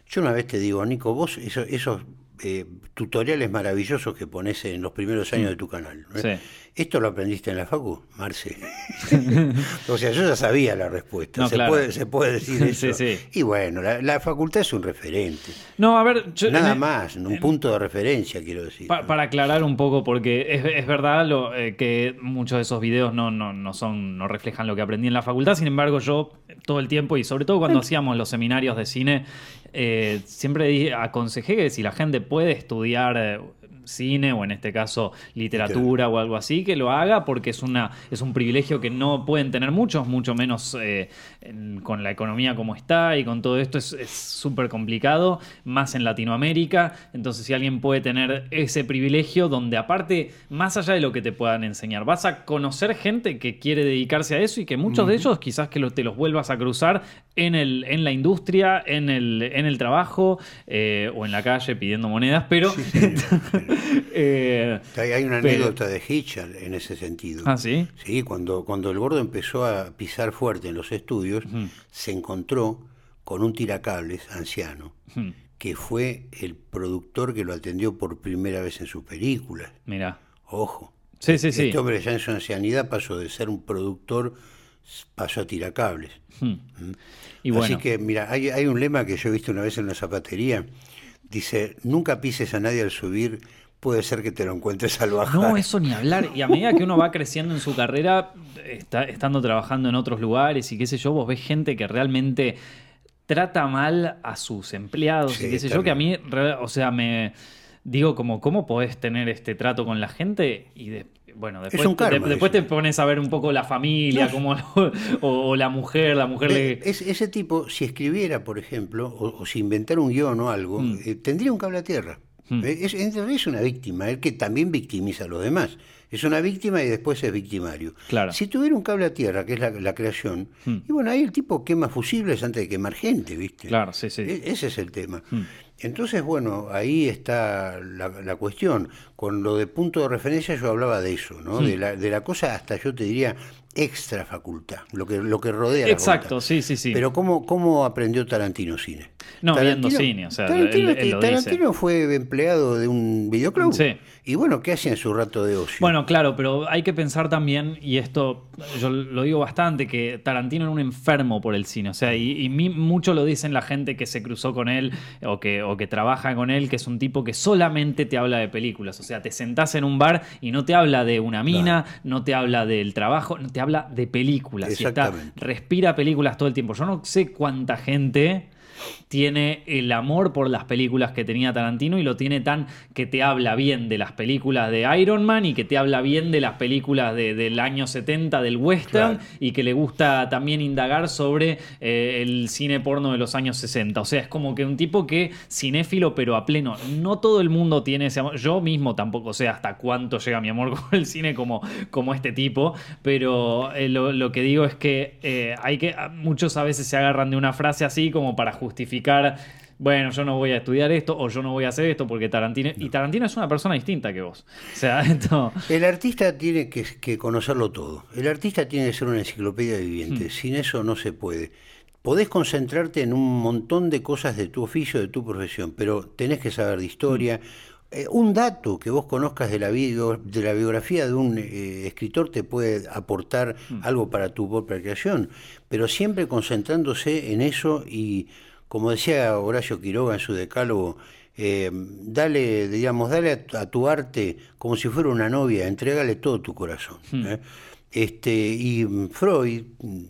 Yo una vez te digo, Nico, vos eso- esos eh, tutoriales maravillosos que pones en los primeros años de tu canal, ¿no? Mm. Sí. ¿esto lo aprendiste en la facu, Marce? o sea, yo ya sabía la respuesta, No, se, claro. puede, se puede decir Sí, eso. sí. Y bueno, la, la facultad es un referente, No, a ver, yo, nada en- más, un punto de referencia, quiero decir. Pa- para aclarar un poco, porque es, es verdad lo, eh, que muchos de esos videos no, no, no, son, no reflejan lo que aprendí en la facultad, sin embargo yo todo el tiempo y sobre todo cuando hacíamos los seminarios de cine, eh, siempre aconsejé que si la gente puede estudiar... eh, cine o en este caso literatura o algo así que lo haga porque es una es un privilegio que no pueden tener muchos mucho menos eh, en- con la economía como está y con todo esto es es súper complicado más en Latinoamérica. Entonces si alguien puede tener ese privilegio donde aparte más allá de lo que te puedan enseñar vas a conocer gente que quiere dedicarse a eso y que muchos de ellos quizás que lo- te los vuelvas a cruzar en el en la industria en el en el trabajo eh, o en la calle pidiendo monedas pero eh, Hay, una pero- anécdota de Hitchell en ese sentido. ah sí Sí, cuando, cuando el gordo empezó a pisar fuerte en los estudios, se encontró con un tiracables anciano, que fue el productor que lo atendió por primera vez en sus películas. mira Ojo. sí sí sí Este hombre ya en su ancianidad pasó de ser un productor, pasó a tiracables. Hmm. y bueno Así que, mira, hay, hay un lema que yo he visto una vez en una zapatería. Dice, nunca pises a nadie al subir, puede ser que te lo encuentres al bajar. No, eso ni hablar. Y a medida que uno va creciendo en su carrera, está, estando trabajando en otros lugares y qué sé yo, vos ves gente que realmente trata mal a sus empleados Sí, y qué sé yo, que a mí, o sea, me digo como, ¿cómo podés tener este trato con la gente? Y de- bueno, después, un karma de- después te pones a ver un poco la familia, No. cómo lo- o, o la mujer, la mujer le... Eh, es- ese tipo, si escribiera, por ejemplo, o, o si inventara un guion o algo, Mm. eh, tendría un cable a tierra. Eh, Es, es, es una víctima, él que también victimiza a los demás. Es una víctima y después es victimario. Claro. Si tuviera un cable a tierra, que es la, la creación, y bueno, ahí el tipo quema fusibles antes de quemar gente, ¿viste? Claro, sí, sí. E- Ese es el tema. Entonces, bueno, ahí está la, la cuestión. Con lo de punto de referencia yo hablaba de eso, ¿no? De, la, de la cosa hasta yo te diría extra facultad, lo que, lo que rodea Exacto, sí, sí, sí. Pero ¿cómo, ¿cómo aprendió Tarantino cine? No, Tarantino- viendo cine, o sea, Tarantino, él- él lo Tarantino fue empleado de un videoclub. Sí. Y bueno, ¿qué hacía en su rato de ocio? Bueno, claro, pero hay que pensar también, y esto yo lo digo bastante, que Tarantino era un enfermo por el cine. O sea, y, y mi- mucho lo dicen la gente que se cruzó con él o que, o que trabaja con él, que es un tipo que solamente te habla de películas. O sea, te sentás en un bar y no te habla de una mina, no te habla del trabajo, no te habla de películas. Y está, respira películas todo el tiempo. Yo no sé cuánta gente tiene el amor por las películas que tenía Tarantino y lo tiene tan que te habla bien de las películas de Iron Man y que te habla bien de las películas de- del año 70 del western Claro. y que le gusta también indagar sobre eh, el cine porno de los años 60. O sea, es como que un tipo que cinéfilo pero a pleno. No todo el mundo tiene ese amor. Yo mismo tampoco sé hasta cuánto llega mi amor con el cine como, como este tipo, pero eh, lo, lo que digo es que eh, hay que muchos a veces se agarran de una frase así como para justificar bueno, yo no voy a estudiar esto o yo no voy a hacer esto porque Tarantino y Tarantino es una persona distinta que vos. O sea, esto El artista tiene que, que conocerlo todo. El artista tiene que ser una enciclopedia viviente. Hmm. Sin eso no se puede. Podés concentrarte en un montón de cosas de tu oficio, de tu profesión, pero tenés que saber de historia. Eh, un dato que vos conozcas de la, bio- de la biografía de un eh, escritor te puede aportar Hmm. algo para tu propia creación, pero siempre concentrándose en eso y, como decía Horacio Quiroga en su decálogo, eh, dale, digamos, dale a, a tu arte como si fuera una novia, entregale todo tu corazón. ¿eh? Este, y mm, Freud, mm,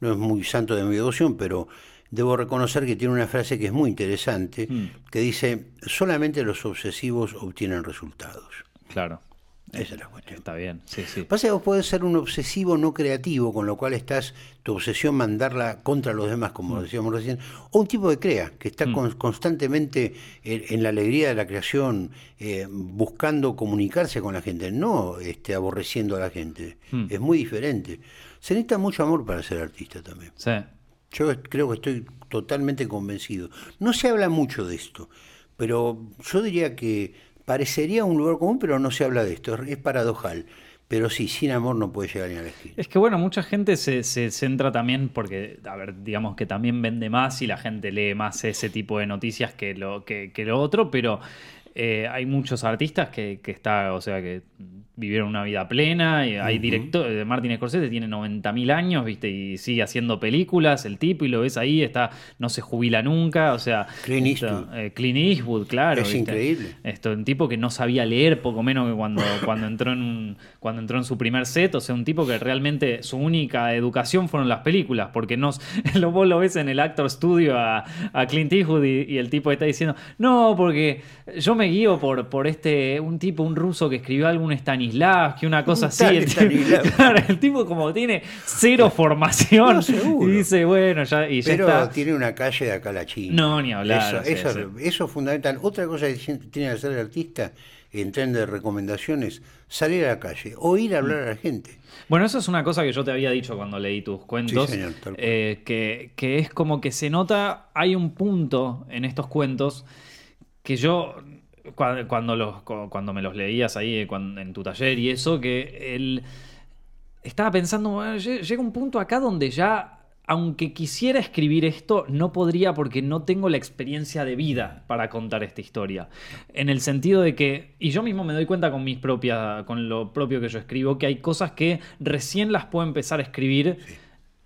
no es muy santo de mi devoción, pero debo reconocer que tiene una frase que es muy interesante, Mm. que dice, solamente los obsesivos obtienen resultados. Claro. Esa es la cuestión. Está bien, sí, sí. Pasa que vos podés ser un obsesivo no creativo, con lo cual estás, tu obsesión mandarla contra los demás, como decíamos recién, o un tipo que crea, que está con- constantemente en, en la alegría de la creación, eh, buscando comunicarse con la gente, no este, aborreciendo a la gente. Es muy diferente. Se necesita mucho amor para ser artista también. Sí. Yo creo que estoy totalmente convencido. No se habla mucho de esto, pero yo diría que parecería un lugar común, pero no se habla de esto. Es paradojal. Pero sí, sin amor no puede llegar ni a la esquina. Es que bueno, mucha gente se, se centra también porque, a ver, digamos que también vende más y la gente lee más ese tipo de noticias que lo, que, que lo otro, pero eh, hay muchos artistas que, que está, o sea, que vivieron una vida plena, y hay directores, Martin Scorsese tiene 90.000 años, ¿viste? Y sigue haciendo películas, el tipo, y lo ves ahí, está, no se jubila nunca, o sea... Clint Eastwood. eh, Clint Eastwood, claro. Es ¿viste? increíble. Esto, un tipo que no sabía leer, poco menos que cuando, cuando, entró en un- cuando entró en su primer set. O sea, un tipo que realmente su única educación fueron las películas. Porque no, lo, vos lo ves en el Actor Studio a, a Clint Eastwood y, y el tipo está diciendo: No, porque yo me guío por, por este, un tipo, un ruso que escribió algún Stanislavski, una cosa así. El tipo, Stanislavski. claro, el tipo, como tiene cero formación. No, y dice: Bueno, ya, y ya Pero está. tiene una calle de acá a la China. No, ni hablar, Eso, eso, es fundamental. Otra cosa que tiene que hacer el artista en tren de recomendaciones, salir a la calle o ir a hablar a la gente. Bueno, eso es una cosa que yo te había dicho cuando leí tus cuentos, Sí, señor, eh, que, que es como que se nota, hay un punto en estos cuentos que yo, cua- cuando, los, cu- cuando me los leías ahí eh, en tu taller y eso, que él estaba pensando, bueno, lle- llega un punto acá donde ya, aunque quisiera escribir esto, no podría porque no tengo la experiencia de vida para contar esta historia. En el sentido de que, y yo mismo me doy cuenta con mis propias, con lo propio que yo escribo, que hay cosas que recién las puedo empezar a escribir.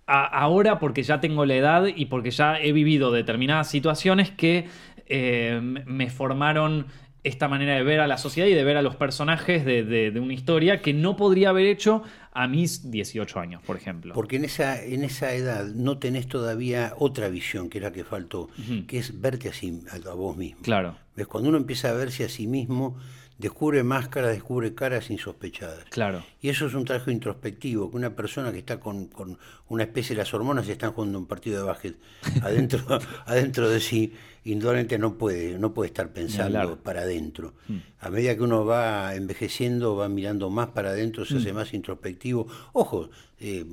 a- ahora porque ya tengo la edad y porque ya he vivido determinadas situaciones que eh, me formaron esta manera de ver a la sociedad y de ver a los personajes de, de- de una historia que no podría haber hecho a mis 18 años, por ejemplo. Porque en esa, en esa edad no tenés todavía otra visión, que es la que faltó, que es verte a, a vos mismo. Claro, ¿Ves? Cuando uno empieza a verse a sí mismo, descubre máscaras, descubre caras insospechadas. claro. Y eso es un trabajo introspectivo, que una persona que está con, con una especie de las hormonas y están jugando un partido de básquet adentro, adentro de sí, indudablemente no puede, no puede estar pensando para adentro. A medida que uno va envejeciendo, va mirando más para adentro, se hace más introspectivo. Ojo, eh,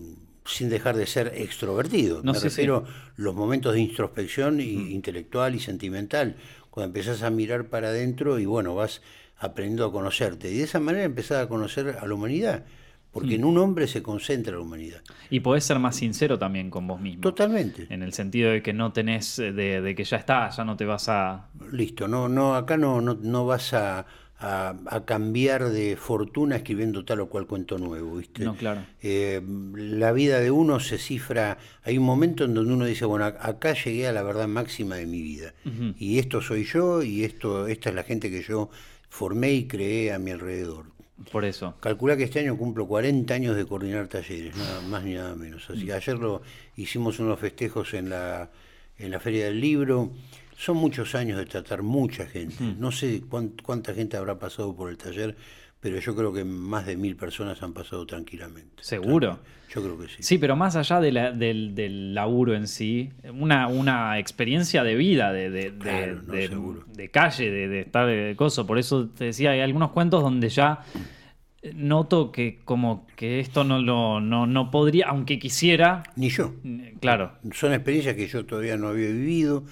sin dejar de ser extrovertido. No, Me sí, refiero los momentos de introspección y- intelectual y sentimental, cuando empezás a mirar para adentro y bueno, vas aprendiendo a conocerte. Y de esa manera empezás a conocer a la humanidad, porque en un hombre se concentra la humanidad. Y podés ser más sincero también con vos mismo. Totalmente. En el sentido de que no tenés, eh, de, de que ya está, ya no te vas a... Listo, no, no, acá no, no, no vas a, a- a cambiar de fortuna escribiendo tal o cual cuento nuevo, ¿viste? No, claro. Eh, la vida de uno se cifra, hay un momento en donde uno dice, bueno, ac- acá llegué a la verdad máxima de mi vida. Y esto soy yo y esto, esta es la gente que yo formé y creé a mi alrededor. Por eso. Calcula que este año cumplo 40 años de coordinar talleres, nada más ni nada menos. Así que ayer lo hicimos unos festejos en la, en la Feria del Libro. Son muchos años de tratar mucha gente. No sé cuán- cuánta gente habrá pasado por el taller, pero yo creo que más de mil personas han pasado tranquilamente. ¿Seguro? Yo creo que sí. Sí, pero más allá de la- del, del laburo en sí, una, una experiencia de vida, de, de, de- Claro, no, de- calle, de, de estar de coso. Por eso te decía, hay algunos cuentos donde ya eh, noto que como que esto no lo no, no podría, aunque quisiera, Ni yo. eh, claro, Son experiencias que yo todavía no había vivido.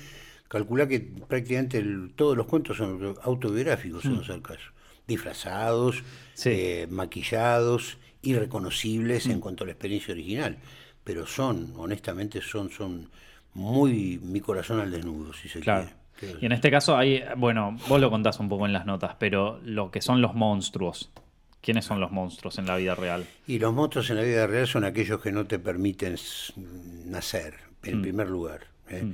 Calcula que prácticamente el- todos los cuentos son autobiográficos, en el caso. Disfrazados, Sí. eh, maquillados, irreconocibles en cuanto a la experiencia original. Pero son, honestamente, son, son muy mi corazón al desnudo, si se claro. quiere. Y en este caso hay, bueno, vos lo contás un poco en las notas, pero lo que son los monstruos. ¿Quiénes son los monstruos en la vida real? Y los monstruos en la vida real son aquellos que no te permiten nacer, en Mm. primer lugar. ¿eh?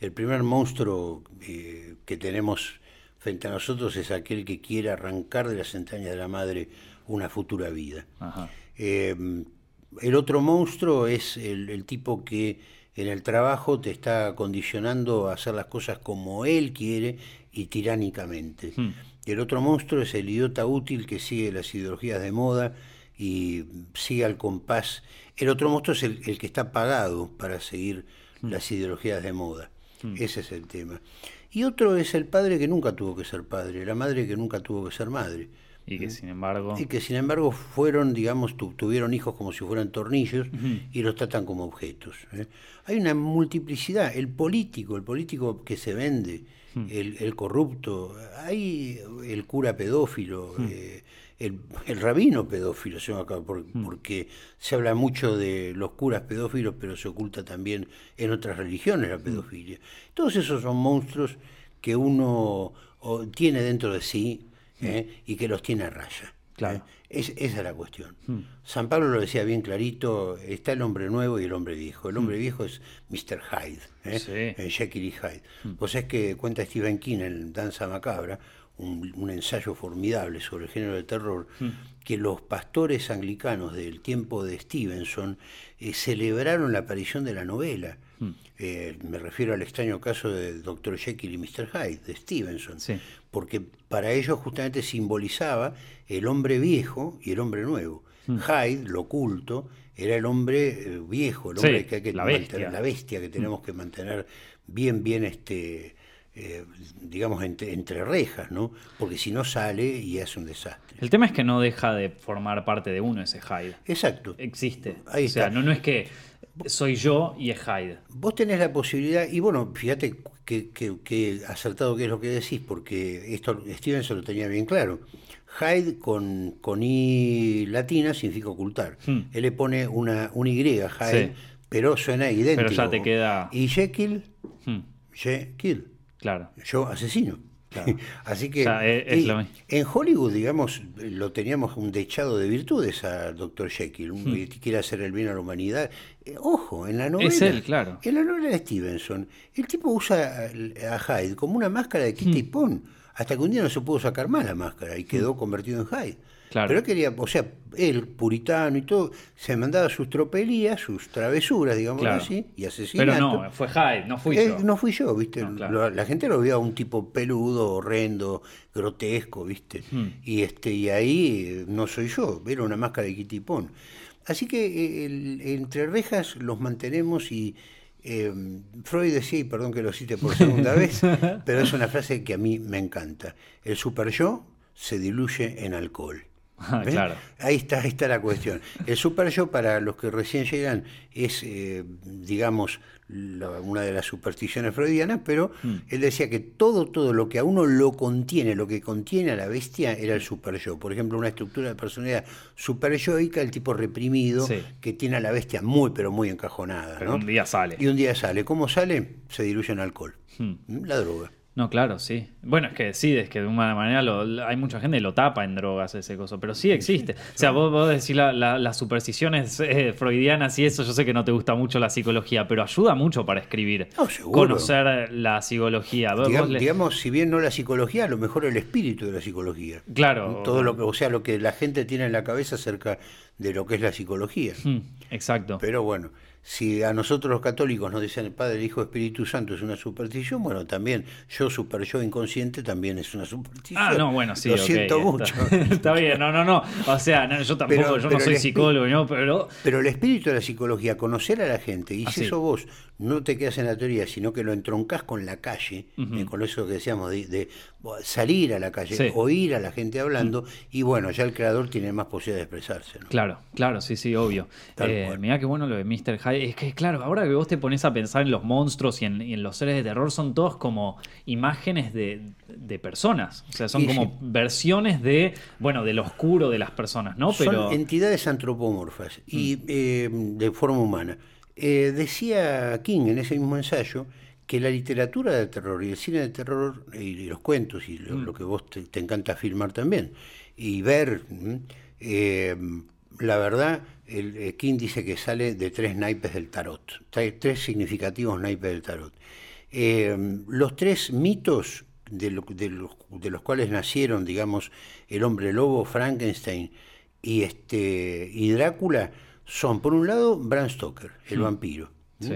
El primer monstruo eh, que tenemos frente a nosotros es aquel que quiere arrancar de las entrañas de la madre una futura vida. Ajá. Eh, el otro monstruo es el, el tipo que en el trabajo te está condicionando a hacer las cosas como él quiere y tiránicamente. Hmm. El otro monstruo es el idiota útil que sigue las ideologías de moda y sigue al compás. El otro monstruo es el, el que está pagado para seguir las ideologías de moda. Ese es el tema. Y otro es el padre que nunca tuvo que ser padre, la madre que nunca tuvo que ser madre. Y que sin embargo... Y que sin embargo fueron, digamos, tu- tuvieron hijos como si fueran tornillos y los tratan como objetos. ¿eh? Hay una multiplicidad. El político, el político que se vende, el, el corrupto, hay el cura pedófilo, eh, el, el rabino pedófilo, acá, por- porque se habla mucho de los curas pedófilos, pero se oculta también en otras religiones la pedofilia. Todos esos son monstruos que uno tiene dentro de sí ¿eh? y que los tiene a raya. Claro. ¿eh? Es- esa es la cuestión. San Pablo lo decía bien clarito, está el hombre nuevo y el hombre viejo. El hombre viejo es Mr. Hyde, ¿eh? Sí. Eh, Jekyll y Hyde. Pues es que cuenta Stephen King en Danza Macabra, un, un ensayo formidable sobre el género de terror, que los pastores anglicanos del tiempo de Stevenson eh, celebraron la aparición de la novela. Eh, me refiero al extraño caso de Dr. Jekyll y Mr. Hyde, de Stevenson Sí. porque para ellos justamente simbolizaba el hombre viejo y el hombre nuevo. Hyde, lo oculto, era el hombre eh, viejo, el Sí, hombre que hay que la mantener- bestia. la bestia que tenemos que mantener bien, bien, este, eh, digamos, entre, entre rejas, ¿no? Porque si no sale y hace un desastre. El tema es que no deja de formar parte de uno ese Hyde. Exacto. Existe. Ahí o sea, está. no, no es que soy yo y es Hyde. Vos tenés la posibilidad, y bueno, fíjate que, que- que acertado que es lo que decís, porque esto Stevenson lo tenía bien claro. Hyde con, con I latina significa ocultar. Hmm. Él le pone una, una Y, Hyde, Sí. pero suena idéntico. Pero ya te queda- Y Jekyll, Hmm, Jekyll, claro. yo asesino. Claro. Así que es- es en Hollywood, digamos, lo teníamos un dechado de virtudes a Dr. Jekyll, un que quiere hacer el bien a la humanidad. Eh, ojo, en la novela. Hmm. Es él, claro. En la novela de Stevenson, el tipo usa a a Hyde como una máscara de Hmm. quita y pon, hasta que un día no se pudo sacar más la máscara y quedó convertido en Hyde. Claro. Pero él quería, o sea, él, puritano y todo, se mandaba sus tropelías, sus travesuras, digamos Claro. así, y Pero asesinatos. no, fue Hyde, no fui Eh, yo. no fui yo, ¿viste? No, claro. Lo- la gente lo veía a un tipo peludo, horrendo, grotesco, ¿viste? Hmm. Y este y ahí eh, no soy yo, era una máscara de kitipón. Así que eh, el- entre rejas los mantenemos y eh, Freud decía, y perdón que lo cite por segunda vez, pero es una frase que a mí me encanta. El super yo se diluye en alcohol. Ah, claro. Ahí está, ahí está la cuestión. El super yo, para los que recién llegan, es, eh, digamos, la- una de las supersticiones freudianas, pero Hmm. él decía que todo, todo lo que a uno lo contiene, lo que contiene a la bestia, era el super yo. Por ejemplo, una estructura de personalidad super yoica, el tipo reprimido, Sí. que tiene a la bestia muy, pero muy encajonada. Pero ¿no? un día sale. Y un día sale. ¿Cómo sale? Se diluye en alcohol. Hmm. ¿Mm? La droga. No, claro, sí. Bueno, es que sí, es que de una manera lo- hay mucha gente que lo tapa en drogas ese coso, pero sí existe. O sea, vos, vos decís la- la- las supersticiones eh, freudianas y eso, yo sé que no te gusta mucho la psicología, pero ayuda mucho para escribir. No, seguro. Conocer la psicología. Digam- le- Digamos, si bien no la psicología, a lo mejor el espíritu de la psicología. Claro. Todo lo que, o sea, lo que la gente tiene en la cabeza acerca de lo que es la psicología. Hmm, exacto. Pero bueno, si a nosotros los católicos nos dicen el Padre, el Hijo, Espíritu Santo es una superstición, bueno, también yo super yo inconsciente también es una superstición. Ah, no, bueno, sí. Lo siento está- mucho. Está bien, no, no, no. O sea, no, yo tampoco, Pero- yo pero no soy psicólogo, ¿no? Pero Pero el espíritu de la psicología, conocer a la gente, y Ah, si sí. eso vos no te quedas en la teoría, sino que lo entroncás con la calle, eh, con eso que decíamos, de, de salir a la calle, Sí. Oír a la gente hablando, y bueno, ya el creador tiene más posibilidad de expresarse. ¿no? Claro, claro, sí, sí, obvio. Eh, mirá qué bueno lo de Mr. Hyde. Es que, claro, ahora que vos te pones a pensar en los monstruos y en, y en los seres de terror, son todos como imágenes de, de personas. O sea, son como versiones de, bueno, del oscuro de las personas, ¿no? Pero. Son entidades antropomorfas y Mm. eh, de forma humana. Eh, decía King en ese mismo ensayo que la literatura de terror y el cine de terror y, los cuentos y Mm. lo, lo que vos te, te encanta filmar también y ver, ¿m? eh, la verdad, el, eh, King dice que sale de tres naipes del tarot, trae tres significativos naipes del tarot. Eh, los tres mitos de, lo- de los, de los cuales nacieron, digamos, el hombre lobo, Frankenstein y, este, y Drácula, son, por un lado, Bram Stoker, el vampiro. Sí.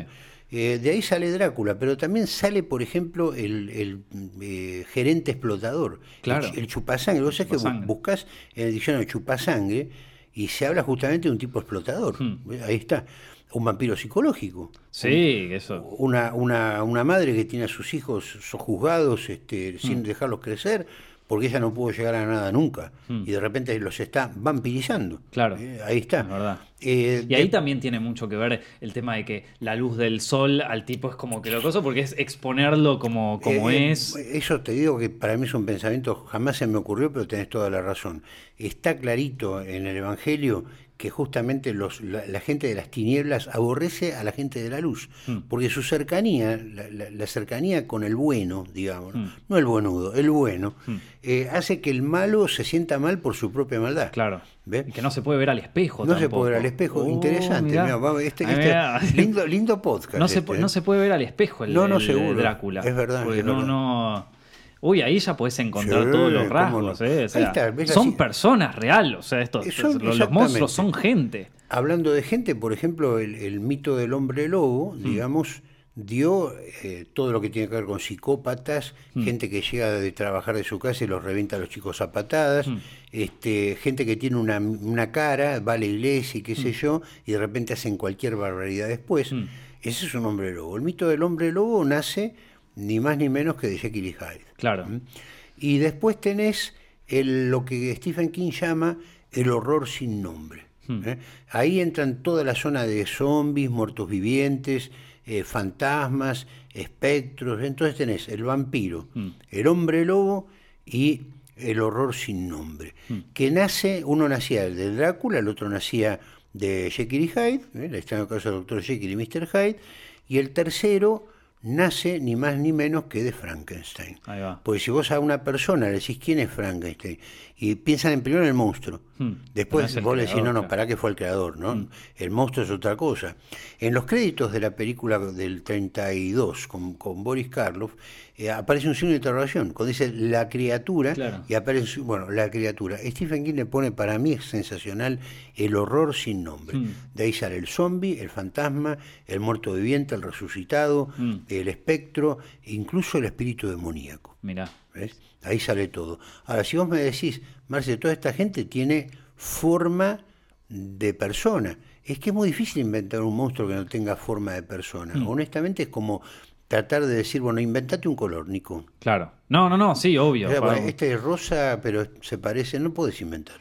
Eh, de ahí sale Drácula, pero también sale, por ejemplo, el, el, eh, gerente explotador, Claro. el, el chupasangre. Vos sabés que buscas en el diccionario chupasangre y se habla justamente de un tipo explotador. Hmm. Ahí está, un vampiro psicológico. Sí, eso. Una, una, una madre que tiene a sus hijos sojuzgados este, sin Hmm. dejarlos crecer porque ella no pudo llegar a nada nunca y de repente los está vampirizando. Hmm. Claro. Eh, ahí está. Es verdad. Eh, Y ahí de- también tiene mucho que ver el tema de que la luz del sol al tipo es como que lo coso porque es exponerlo como, como eh, es. Eso te digo que para mí es un pensamiento, jamás se me ocurrió, pero tenés toda la razón. Está clarito en el Evangelio que justamente los, la, la gente de las tinieblas aborrece a la gente de la luz, Hmm. porque su cercanía, la, la- la cercanía con el bueno, digamos, Hmm. ¿no? el buenudo, el bueno, eh, hace que el malo se sienta mal por su propia maldad. Claro. ¿Ve? Que no se puede ver al espejo. No se puede ver al espejo, Oh, interesante. mirá. mirá, este- Ah, este- lindo, lindo podcast. No se, este, pu- ¿eh? no se puede ver al espejo el, No, no, el seguro. Drácula. Es verdad, no, no. Uy, ahí ya podés encontrar Sí, todos los rasgos. no. ¿eh? O Ahí sea, está, ves son así. personas reales. O sea, estos, Son- los, monstruos son gente. Hablando de gente, por ejemplo, el, el mito del hombre lobo, Hmm. digamos, dio eh, todo lo que tiene que ver con psicópatas, Hmm. gente que llega de trabajar de su casa y los revienta a los chicos a patadas, Hmm. este, gente que tiene una, una cara, va a la iglesia y qué sé yo, y de repente hacen cualquier barbaridad después. Ese es un hombre lobo. El mito del hombre lobo nace ni más ni menos que de Jekyll y Hyde. Claro. Y después tenés el- lo que Stephen King llama el horror sin nombre. ¿eh? Ahí entran toda la zona de zombies, muertos vivientes, eh, fantasmas, espectros. Entonces tenés el vampiro, el hombre lobo y el horror sin nombre. Que nace, uno nacía de Drácula, el otro nacía de Jekyll y Hyde, ¿eh? el extraño caso del doctor Jekyll y Mr. Hyde, y el tercero nace ni más ni menos que de Frankenstein. Ahí va. Porque si vos a una persona le decís quién es Frankenstein y piensan en primero en el monstruo, Hmm. después vos le decís, no, no, para qué fue el creador, ¿no? El monstruo es otra cosa. En los créditos de la película del 32 con, con Boris Karloff eh, aparece un signo de interrogación, cuando dice la criatura Claro. y aparece, bueno, la criatura. Stephen King le pone, para mí es sensacional, el horror sin nombre. Hmm. De ahí sale el zombie, el fantasma, el muerto viviente, el resucitado, Hmm. el espectro, incluso el espíritu demoníaco. Mirá. ¿ves? Ahí sale todo. Ahora, si vos me decís, Marce, toda esta gente tiene forma de persona. Es que es muy difícil inventar un monstruo que no tenga forma de persona. Mm. Honestamente es como tratar de decir, bueno, inventate un color, Nico. Claro. No, no, no, sí, obvio. O sea, bueno, Pa- este es rosa, pero se parece, no podés inventar.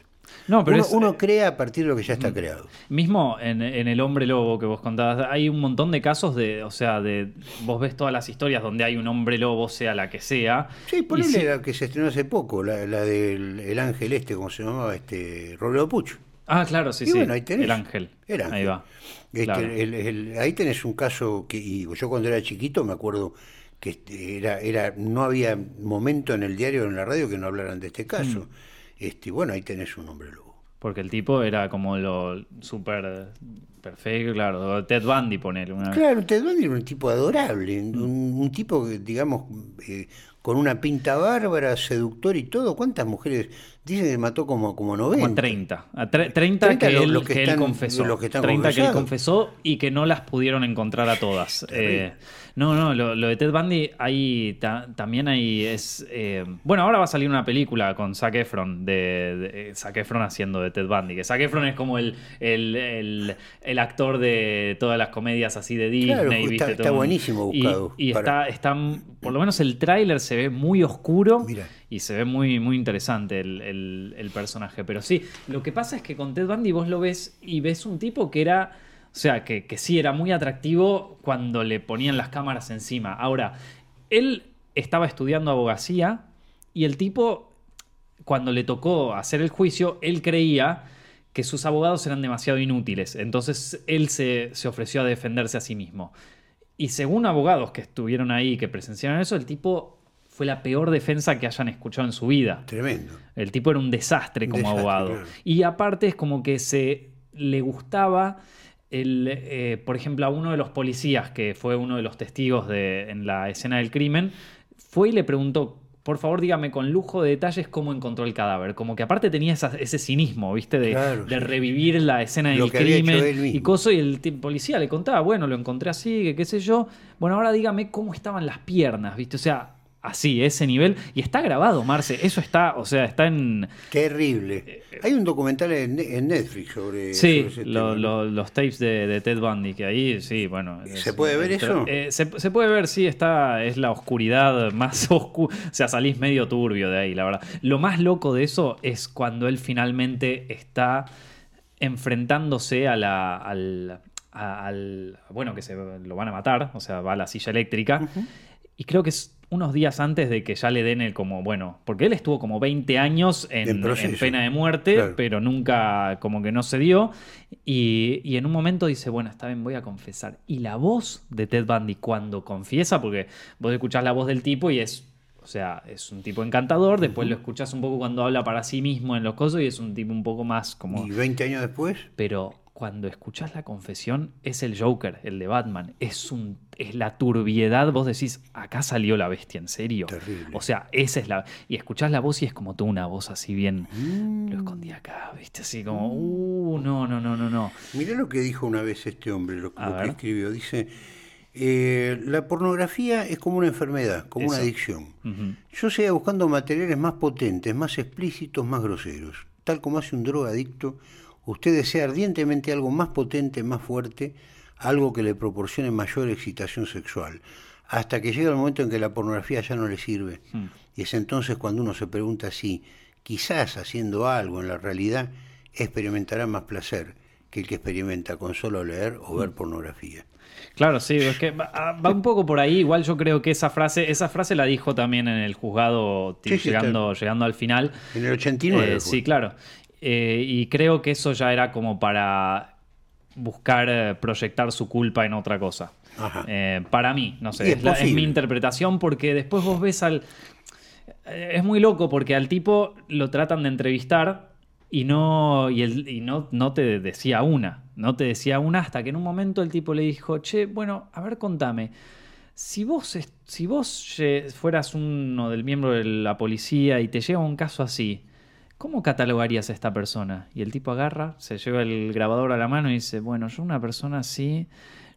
No, pero uno, es, eh, uno crea a partir de lo que ya está creado. Mismo en, en El Hombre Lobo que vos contabas, hay un montón de casos de, o sea, de vos ves todas las historias donde hay un hombre lobo, sea la que sea. Sí, ponele sí- la que se estrenó hace poco, la, la del el ángel este, como se llamaba, este, Robledo Puch. Ah, claro, sí, Y sí. bueno, ahí tenés. El ángel. El ángel. Ahí va. Este, Claro. el- el- ahí tenés un caso que y yo cuando era chiquito me acuerdo que este, era, era, no había momento en el diario o en la radio que no hablaran de este caso. Mm. Este, bueno, ahí tenés un hombre lobo. Porque el tipo era como lo súper perfecto, claro. Ted Bundy, ponele. Una... Claro, Ted Bundy era un tipo adorable, un, un tipo digamos, eh, con una pinta bárbara, seductor y todo. ¿Cuántas mujeres? Dicen que mató como, como 90. Como 30. A tre- 30, 30 que, lo- él, los que que él están- confesó. los que están 30 que él confesó y que no las pudieron encontrar a todas. Eh, no, no, lo, lo de Ted Bundy, hay, ta- también hay. Es, eh, bueno, ahora va a salir una película con Zac Efron, de, de- eh, Zac Efron haciendo de Ted Bundy. Que Zac Efron es como el, el, el- el actor de todas las comedias así de Disney. Claro, ¿viste? está- está buenísimo y- buscado Y, para- está, está, por lo menos el tráiler se ve muy oscuro. Mira. Y se ve muy, muy interesante el, el- personaje. Pero sí, lo que pasa es que con Ted Bundy vos lo ves y ves un tipo que era. O sea, que, que sí era muy atractivo cuando le ponían las cámaras encima. Ahora, él estaba estudiando abogacía y el tipo, cuando le tocó hacer el juicio, él creía que sus abogados eran demasiado inútiles. Entonces él se, se ofreció a defenderse a sí mismo. Y según abogados que estuvieron ahí, que presenciaron eso, el tipo fue la peor defensa que hayan escuchado en su vida. Tremendo. El tipo era un desastre como Desastre, abogado. claro. Y aparte es como que se le gustaba, el, eh, por ejemplo, a uno de los policías, que fue uno de los testigos de, en la escena del crimen, fue y le preguntó, por favor dígame con lujo de detalles cómo encontró el cadáver. Como que aparte tenía ese cinismo, ¿viste? De, revivir la escena del crimen y. Y el policía le contaba, bueno, lo encontré así, que qué sé yo. Bueno, ahora dígame cómo estaban las piernas, ¿viste? O sea, así, ese nivel. Y está grabado, Marce. Eso está, o sea, está en. Terrible. Hay un documental en, Netflix sobre. Sí, los tapes de, Ted Bundy, que ahí, sí, bueno. ¿Se puede ver eso? Eh, se, puede ver, sí, está. Es la oscuridad más oscura. O sea, salís medio turbio de ahí, la verdad. Lo más loco de eso es cuando él finalmente está enfrentándose a la. Al, bueno, que se lo van a matar, o sea, va a la silla eléctrica. Y creo que es unos días antes de que ya le den el como, bueno, porque él estuvo como 20 años en, pena de muerte, pero nunca como que no se dio. Y, y, en un momento dice, bueno, está bien, voy a confesar. Y la voz de Ted Bundy cuando confiesa, porque vos escuchás la voz del tipo y es o sea, es un tipo encantador, después lo escuchas un poco cuando habla para sí mismo en los cosos y es un tipo un poco más como... ¿Y 20 años después? Pero cuando escuchas la confesión es el Joker, el de Batman. Es, un, es la turbiedad. Vos decís, acá salió la bestia, en serio. Terrible. O sea, esa es la. Y escuchás la voz y es como tú, una voz así bien. Mm. Lo escondí acá, ¿viste? Así como, uh, no, no, no, no, no. Mirá lo que dijo una vez este hombre, lo, que escribió. Dice. Eh, la pornografía es como una enfermedad, como una adicción. Yo seguía buscando materiales más potentes, más explícitos, más groseros. Tal como hace un drogadicto usted desea ardientemente algo más potente, más fuerte, algo que le proporcione mayor excitación sexual, hasta que llega el momento en que la pornografía ya no le sirve. Hmm. Y es entonces cuando uno se pregunta si quizás haciendo algo en la realidad experimentará más placer que el que experimenta con solo leer o ver hmm. pornografía. Claro, sí, es que va, un poco por ahí. Igual yo creo que esa frase, esa frase la dijo también en el juzgado, llegando, llegando al final. En el 89. Eh, sí, claro. Eh, y creo que eso ya era como para buscar eh, proyectar su culpa en otra cosa. Eh, para mí, no sé, es, mi interpretación porque después vos ves al... Es muy loco porque al tipo lo tratan de entrevistar y no, y, y no, no te decía una, no te decía una hasta que en un momento el tipo le dijo, che, bueno, a ver, contame. Si vos, si vos fueras uno del miembro de la policía y te llega un caso así, ¿cómo catalogarías a esta persona? Y el tipo agarra, se lleva el grabador a la mano y dice, bueno, yo una persona así,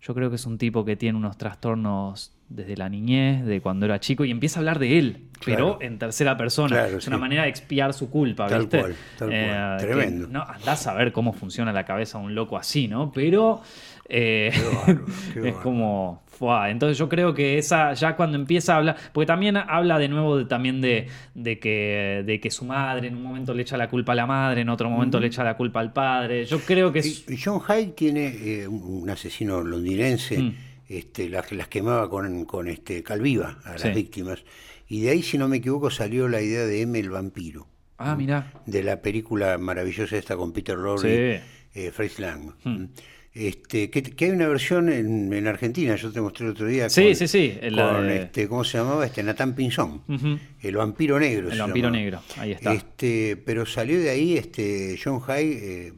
yo creo que es un tipo que tiene unos trastornos desde la niñez, de cuando era chico, y empieza a hablar de él, pero en tercera persona. es una manera de expiar su culpa, tal ¿viste? Cual, tal cual. Eh, Tremendo. no, andás a ver cómo funciona la cabeza de un loco así, ¿no? Pero eh, es como. Entonces yo creo que esa, ya cuando empieza a hablar, porque también habla de nuevo de, también de, de, que, de que su madre en un momento le echa la culpa a la madre, en otro momento le echa la culpa al padre. Yo creo que... John Hyde tiene eh, un asesino londinense, mm. este, las, las quemaba con, con este, calviva a las víctimas. Y de ahí, si no me equivoco, salió la idea de M el vampiro. Ah, mira. De la película maravillosa esta con Peter Lorre, sí. eh, Lang. Mm. Este, que, hay una versión en, Argentina, yo te mostré el otro día. Sí, sí, sí. con este, ¿Cómo se llamaba? Este, Natán Pinzón. El vampiro negro. El vampiro negro, ahí está. Este, pero salió de ahí, este, John Hay eh,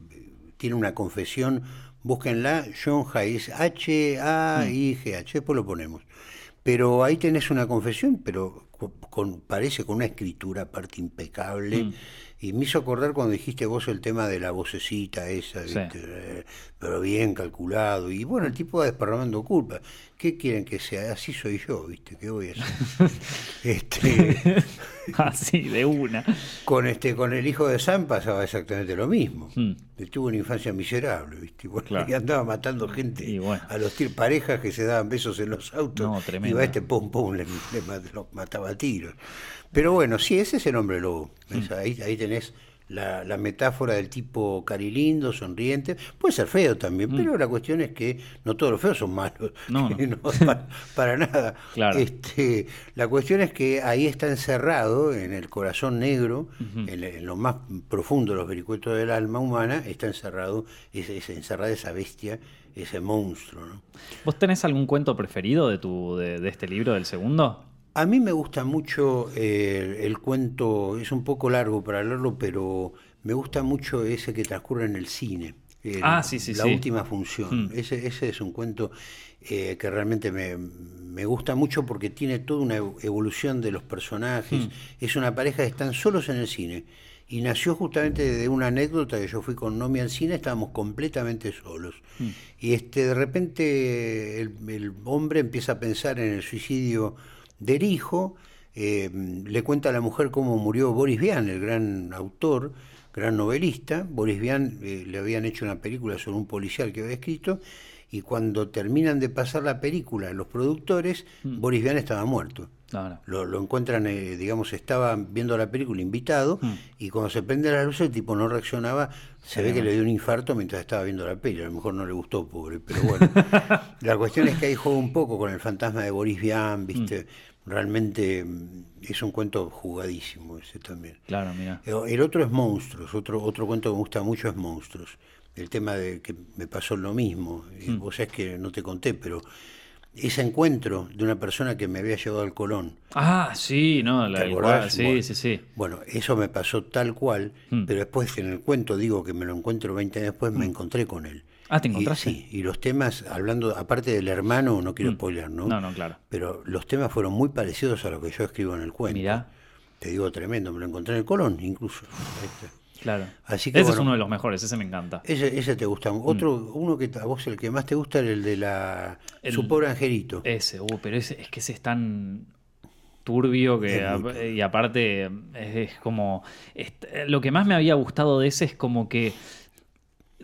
tiene una confesión, búsquenla, John Hay, H-A-I-G-H, después lo ponemos. Pero ahí tenés una confesión, pero con, parece con una escritura aparte impecable. Mm. Y me hizo acordar cuando dijiste vos el tema de la vocecita esa, pero bien calculado. Y bueno, el tipo va desparramando culpa. ¿Qué quieren que sea? Así soy yo, ¿viste? ¿Qué voy a hacer? este, Así, de una. Con, este, con el hijo de Sam pasaba exactamente lo mismo. Hmm. tuvo una infancia miserable, ¿viste? Y andaba matando gente a los parejas que se daban besos en los autos. No, tremendo. Iba este pum pum, le, mataba a tiros. Pero bueno, sí, ese es el hombre lobo. Ahí, ahí tenés la, la, metáfora del tipo carilindo, sonriente. Puede ser feo también, mm. pero la cuestión es que no todos los feos son malos. No, para, nada. Este, la cuestión es que ahí está encerrado, en el corazón negro, en, lo más profundo de los vericuetos del alma humana, está encerrado, es, encerrada esa bestia ese monstruo. ¿no? ¿Vos tenés algún cuento preferido de, tu, de este libro, del segundo? A mí me gusta mucho eh, el cuento, es un poco largo para leerlo, pero me gusta mucho ese que transcurre en el cine. El- Ah, sí, sí, la sí. última función. Mm. Ese, ese es un cuento eh, que realmente me, me gusta mucho porque tiene toda una ev- evolución de los personajes. Mm. Es una pareja que están solos en el cine. Y nació justamente de una anécdota que yo fui con Nomi al cine, estábamos completamente solos. Mm. Y este, de repente el, el hombre empieza a pensar en el suicidio del hijo, eh, le cuenta a la mujer cómo murió Boris Vian, el gran autor, gran novelista. Boris Vian eh, le habían hecho una película sobre un policial que había escrito y cuando terminan de pasar la película los productores, Mm. Boris Vian estaba muerto. No, no. Lo, lo encuentran, eh, digamos, estaba viendo la película invitado Mm. y cuando se prende la luz el tipo no reaccionaba, se Sí, ve que le dio un infarto mientras estaba viendo la peli, a lo mejor no le gustó, pobre, pero bueno. la cuestión es que ahí juega un poco con el fantasma de Boris Vian, ¿viste? Realmente mm, es un cuento jugadísimo ese también. Claro, mira. Eh, El otro es Monstruos, otro, otro cuento que me gusta mucho es Monstruos. El tema de que me pasó lo mismo, y Mm. vos sabés que no te conté, pero ese encuentro de una persona que me había llevado al Colón, Ah, sí, no, la ¿Te del cual- sí, Bueno. sí, sí. bueno, eso me pasó tal cual, Mm. pero después en el cuento digo que me lo encuentro 20 años después, me encontré con él. Ah, ¿te Y- encontraste? sí, y los temas, hablando, aparte del hermano, no quiero spoiler, ¿no? Mm. No, no, claro. Pero los temas fueron muy parecidos a lo que yo escribo en el cuento. Mirá. Te digo tremendo, me lo encontré en el Colón incluso. Está. Claro. Así que, ese es uno de los mejores, ese me encanta. Ese, ese te gusta. Otro, uno que a vos el que más te gusta es el de la El- su pobre angelito. Ese, uh, pero ese, es que ese es tan turbio que ap- y aparte es, es como lo que más me había gustado de ese es como que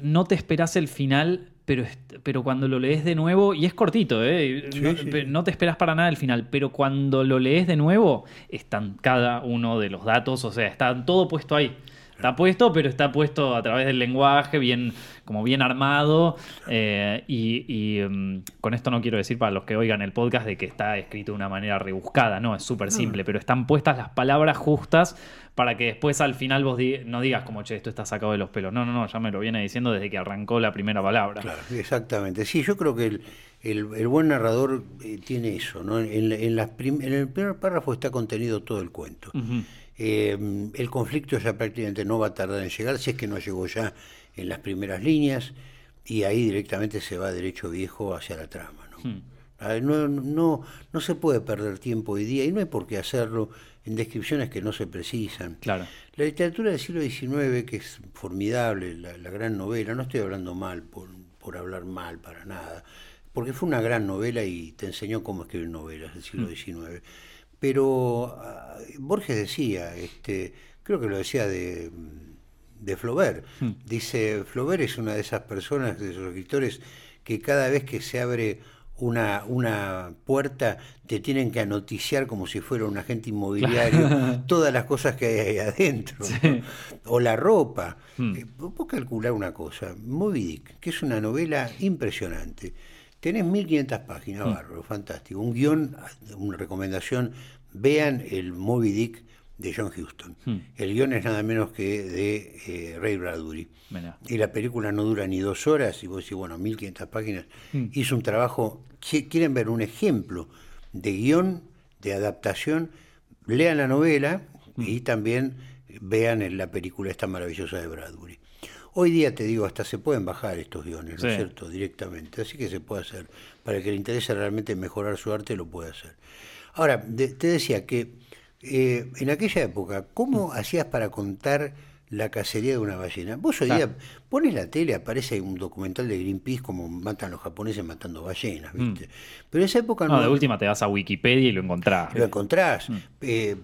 no te esperás el final pero, pero cuando lo lees de nuevo y es cortito ¿eh? Sí, no, sí. no te esperas para nada el final pero cuando lo lees de nuevo están cada uno de los datos o sea está todo puesto ahí Está puesto, pero está puesto a través del lenguaje, bien, como bien armado. eh, y y, mm, con esto no quiero decir para los que oigan el podcast de que está escrito de una manera rebuscada, no, es súper simple, pero están puestas las palabras justas para que después al final vos di- no digas como, che, esto está sacado de los pelos. No, no, no, ya me lo viene diciendo desde que arrancó la primera palabra. Claro, exactamente. Sí, yo creo que el, el- el buen narrador eh, tiene eso, ¿no? En, la- en las prim- en el primer párrafo está contenido todo el cuento. Ujú. Eh, el conflicto ya prácticamente no va a tardar en llegar, si es que no llegó ya en las primeras líneas, y ahí directamente se va derecho viejo hacia la trama. ¿no? Hmm. Ah, No, no, no se puede perder tiempo hoy día y no hay por qué hacerlo en descripciones que no se precisan. Claro. La literatura del siglo XIX, que es formidable, la, la gran novela, no estoy hablando mal por, por hablar mal para nada, porque fue una gran novela y te enseñó cómo escribir novelas del siglo XIX. Pero ah, Borges decía, este, creo que lo decía de, de Flaubert, dice, Flaubert es una de esas personas, de esos escritores, que cada vez que se abre una, una puerta te tienen que anoticiar como si fuera un agente inmobiliario todas las cosas que hay ahí adentro. ¿no? O la ropa. Hmm. Eh, vos calcular una cosa, Moby Dick, que es una novela impresionante. Tenés 1500 páginas, Hmm. bárbaro, fantástico. Un guion, una recomendación, vean el Moby Dick de John Huston. Hmm. El guion es nada menos que de eh, Ray Bradbury. Y la película no dura ni dos horas, y vos decís, bueno, 1500 páginas. Hizo un trabajo. Si quieren ver un ejemplo de guion, de adaptación, lean la novela y también vean la película esta maravillosa de Bradbury. Hoy día te digo, hasta se pueden bajar estos guiones, ¿no es Sí. cierto? Directamente. Así que se puede hacer. Para el que le interese realmente mejorar su arte, lo puede hacer. Ahora, de- te decía que eh, en aquella época, ¿cómo hacías para contar la cacería de una ballena? Vos hoy día pones la tele, aparece un documental de Greenpeace como matan los japoneses matando ballenas, ¿viste? Pero en esa época Mm. No, no, de última te vas a Wikipedia y lo encontrás. lo encontrás, Mm. eh,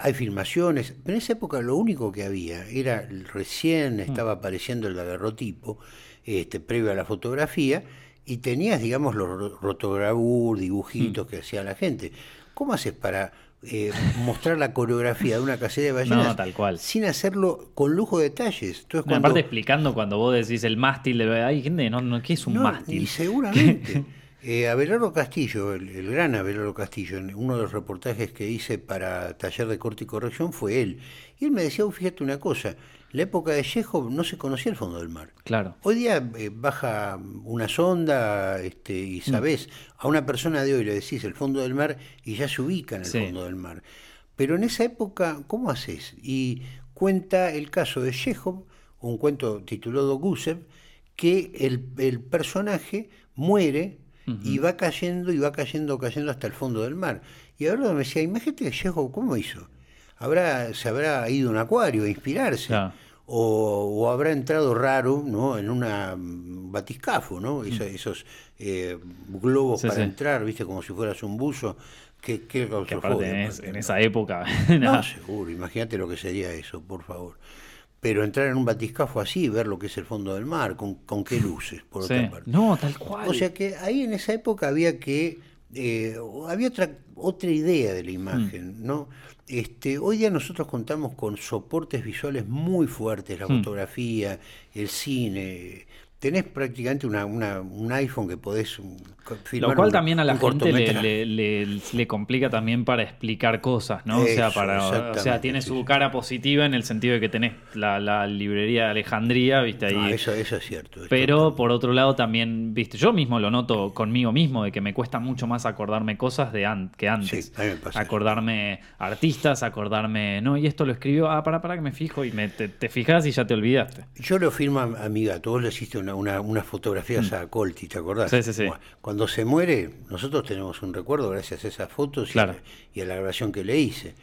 hay filmaciones, pero en esa época lo único que había era, Mm. recién estaba apareciendo el daguerrotipo, este, previo a la fotografía, y tenías, digamos, los ro- rotogravur, dibujitos Mm. que hacía la gente. ¿Cómo haces para eh, mostrar la coreografía de una cacería de ballenas No, tal cual. sin hacerlo con lujo de detalles? Entonces, No, cuando- Aparte explicando cuando vos decís el mástil de... Hay gente, no, no, ¿qué es un No, mástil? Y seguramente. Eh, Abelardo Castillo, el, el gran Abelardo Castillo, en uno de los reportajes que hice para Taller de Corte y Corrección fue él. Y él me decía, "Oh, fíjate una cosa, la época de Chekhov no se conocía el fondo del mar. Claro. Hoy día eh, baja una sonda este, Mm. y sabés, a una persona de hoy le decís el fondo del mar y ya se ubica en el Sí. fondo del mar. Pero en esa época, ¿cómo haces? Y cuenta el caso de Chekhov, un cuento titulado Gusev, que el, el personaje muere y va cayendo y va cayendo, cayendo hasta el fondo del mar. Y ahora me decía, imagínate que Chekhov, ¿cómo hizo? Habrá, se habrá ido a un acuario a inspirarse. O, o, habrá entrado raro ¿no? en una mm, batiscafo, ¿no? Mm. esos eh, globos para entrar, viste, como si fueras un buzo. ¿Qué, qué en, esa época. no, seguro, imagínate lo que sería eso, por favor. Pero entrar en un batiscafo así, ver lo que es el fondo del mar, con, con qué luces, por otra parte. No, tal cual. O sea que ahí en esa época había que. Eh, había otra, otra idea de la imagen, mm. ¿no? Este, hoy día nosotros contamos con soportes visuales muy fuertes, la hmm. fotografía, el cine, tenés prácticamente una, un iPhone que podés Lo cual también a la gente le, complica también para explicar cosas, ¿no? o sea, para, o sea, tiene su cara positiva en el sentido de que tenés la, librería de Alejandría, ¿viste? Ahí. eso, eso, es cierto. Pero por otro lado también, ¿viste? Yo mismo lo noto conmigo mismo, de que me cuesta mucho más acordarme cosas de que antes. Sí, a mí me pasa acordarme artistas, acordarme, no, y esto lo escribió, ah, para, para que me fijo, y me, te, te fijas y ya te olvidaste. Yo lo firmo a mi gato, vos le hiciste una una, una, fotografías mm. a Colti, ¿te acordás? Sí, sí, sí. Cuando se muere, nosotros tenemos un recuerdo gracias a esas fotos y, a, la grabación que le hice.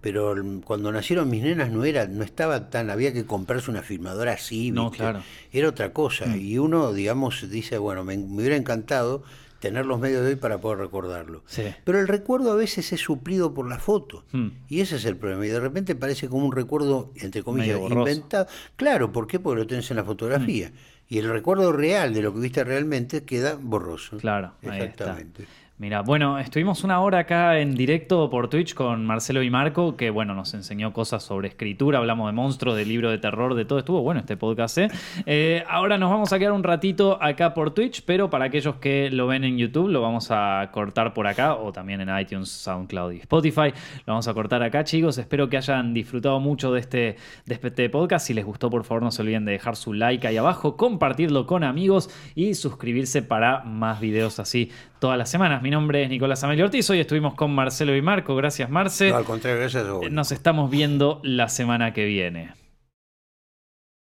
Pero cuando nacieron mis nenas no era, no estaba tan, había que comprarse una filmadora así, no, claro. era otra cosa. Mm. Y uno, digamos, dice, bueno, me, hubiera encantado tener los medios de hoy para poder recordarlo. Pero el recuerdo a veces es suplido por la foto. Mm. Y ese es el problema. Y de repente parece como un recuerdo, entre comillas, inventado. Claro, ¿por qué? Porque lo tenés en la fotografía y el recuerdo real de lo que viste realmente queda borroso. Claro, exactamente. Mira, bueno, estuvimos una hora acá en directo por Twitch con Marcelo y Marco, que bueno, nos enseñó cosas sobre escritura, hablamos de monstruos, de libro de terror, de todo. Estuvo bueno este podcast. ¿eh? eh ahora nos vamos a quedar un ratito acá por Twitch, pero para aquellos que lo ven en YouTube, lo vamos a cortar por acá, o también en iTunes, SoundCloud y Spotify. Lo vamos a cortar acá, chicos. Espero que hayan disfrutado mucho de este, de este podcast. Si les gustó, por favor, no se olviden de dejar su like ahí abajo, compartirlo con amigos y suscribirse para más videos así todas las semanas. Mi nombre es Nicolás Amelio Ortiz. Hoy estuvimos con Marcelo y Marco. Gracias, Marce. al contrario, gracias Nos estamos viendo la semana que viene.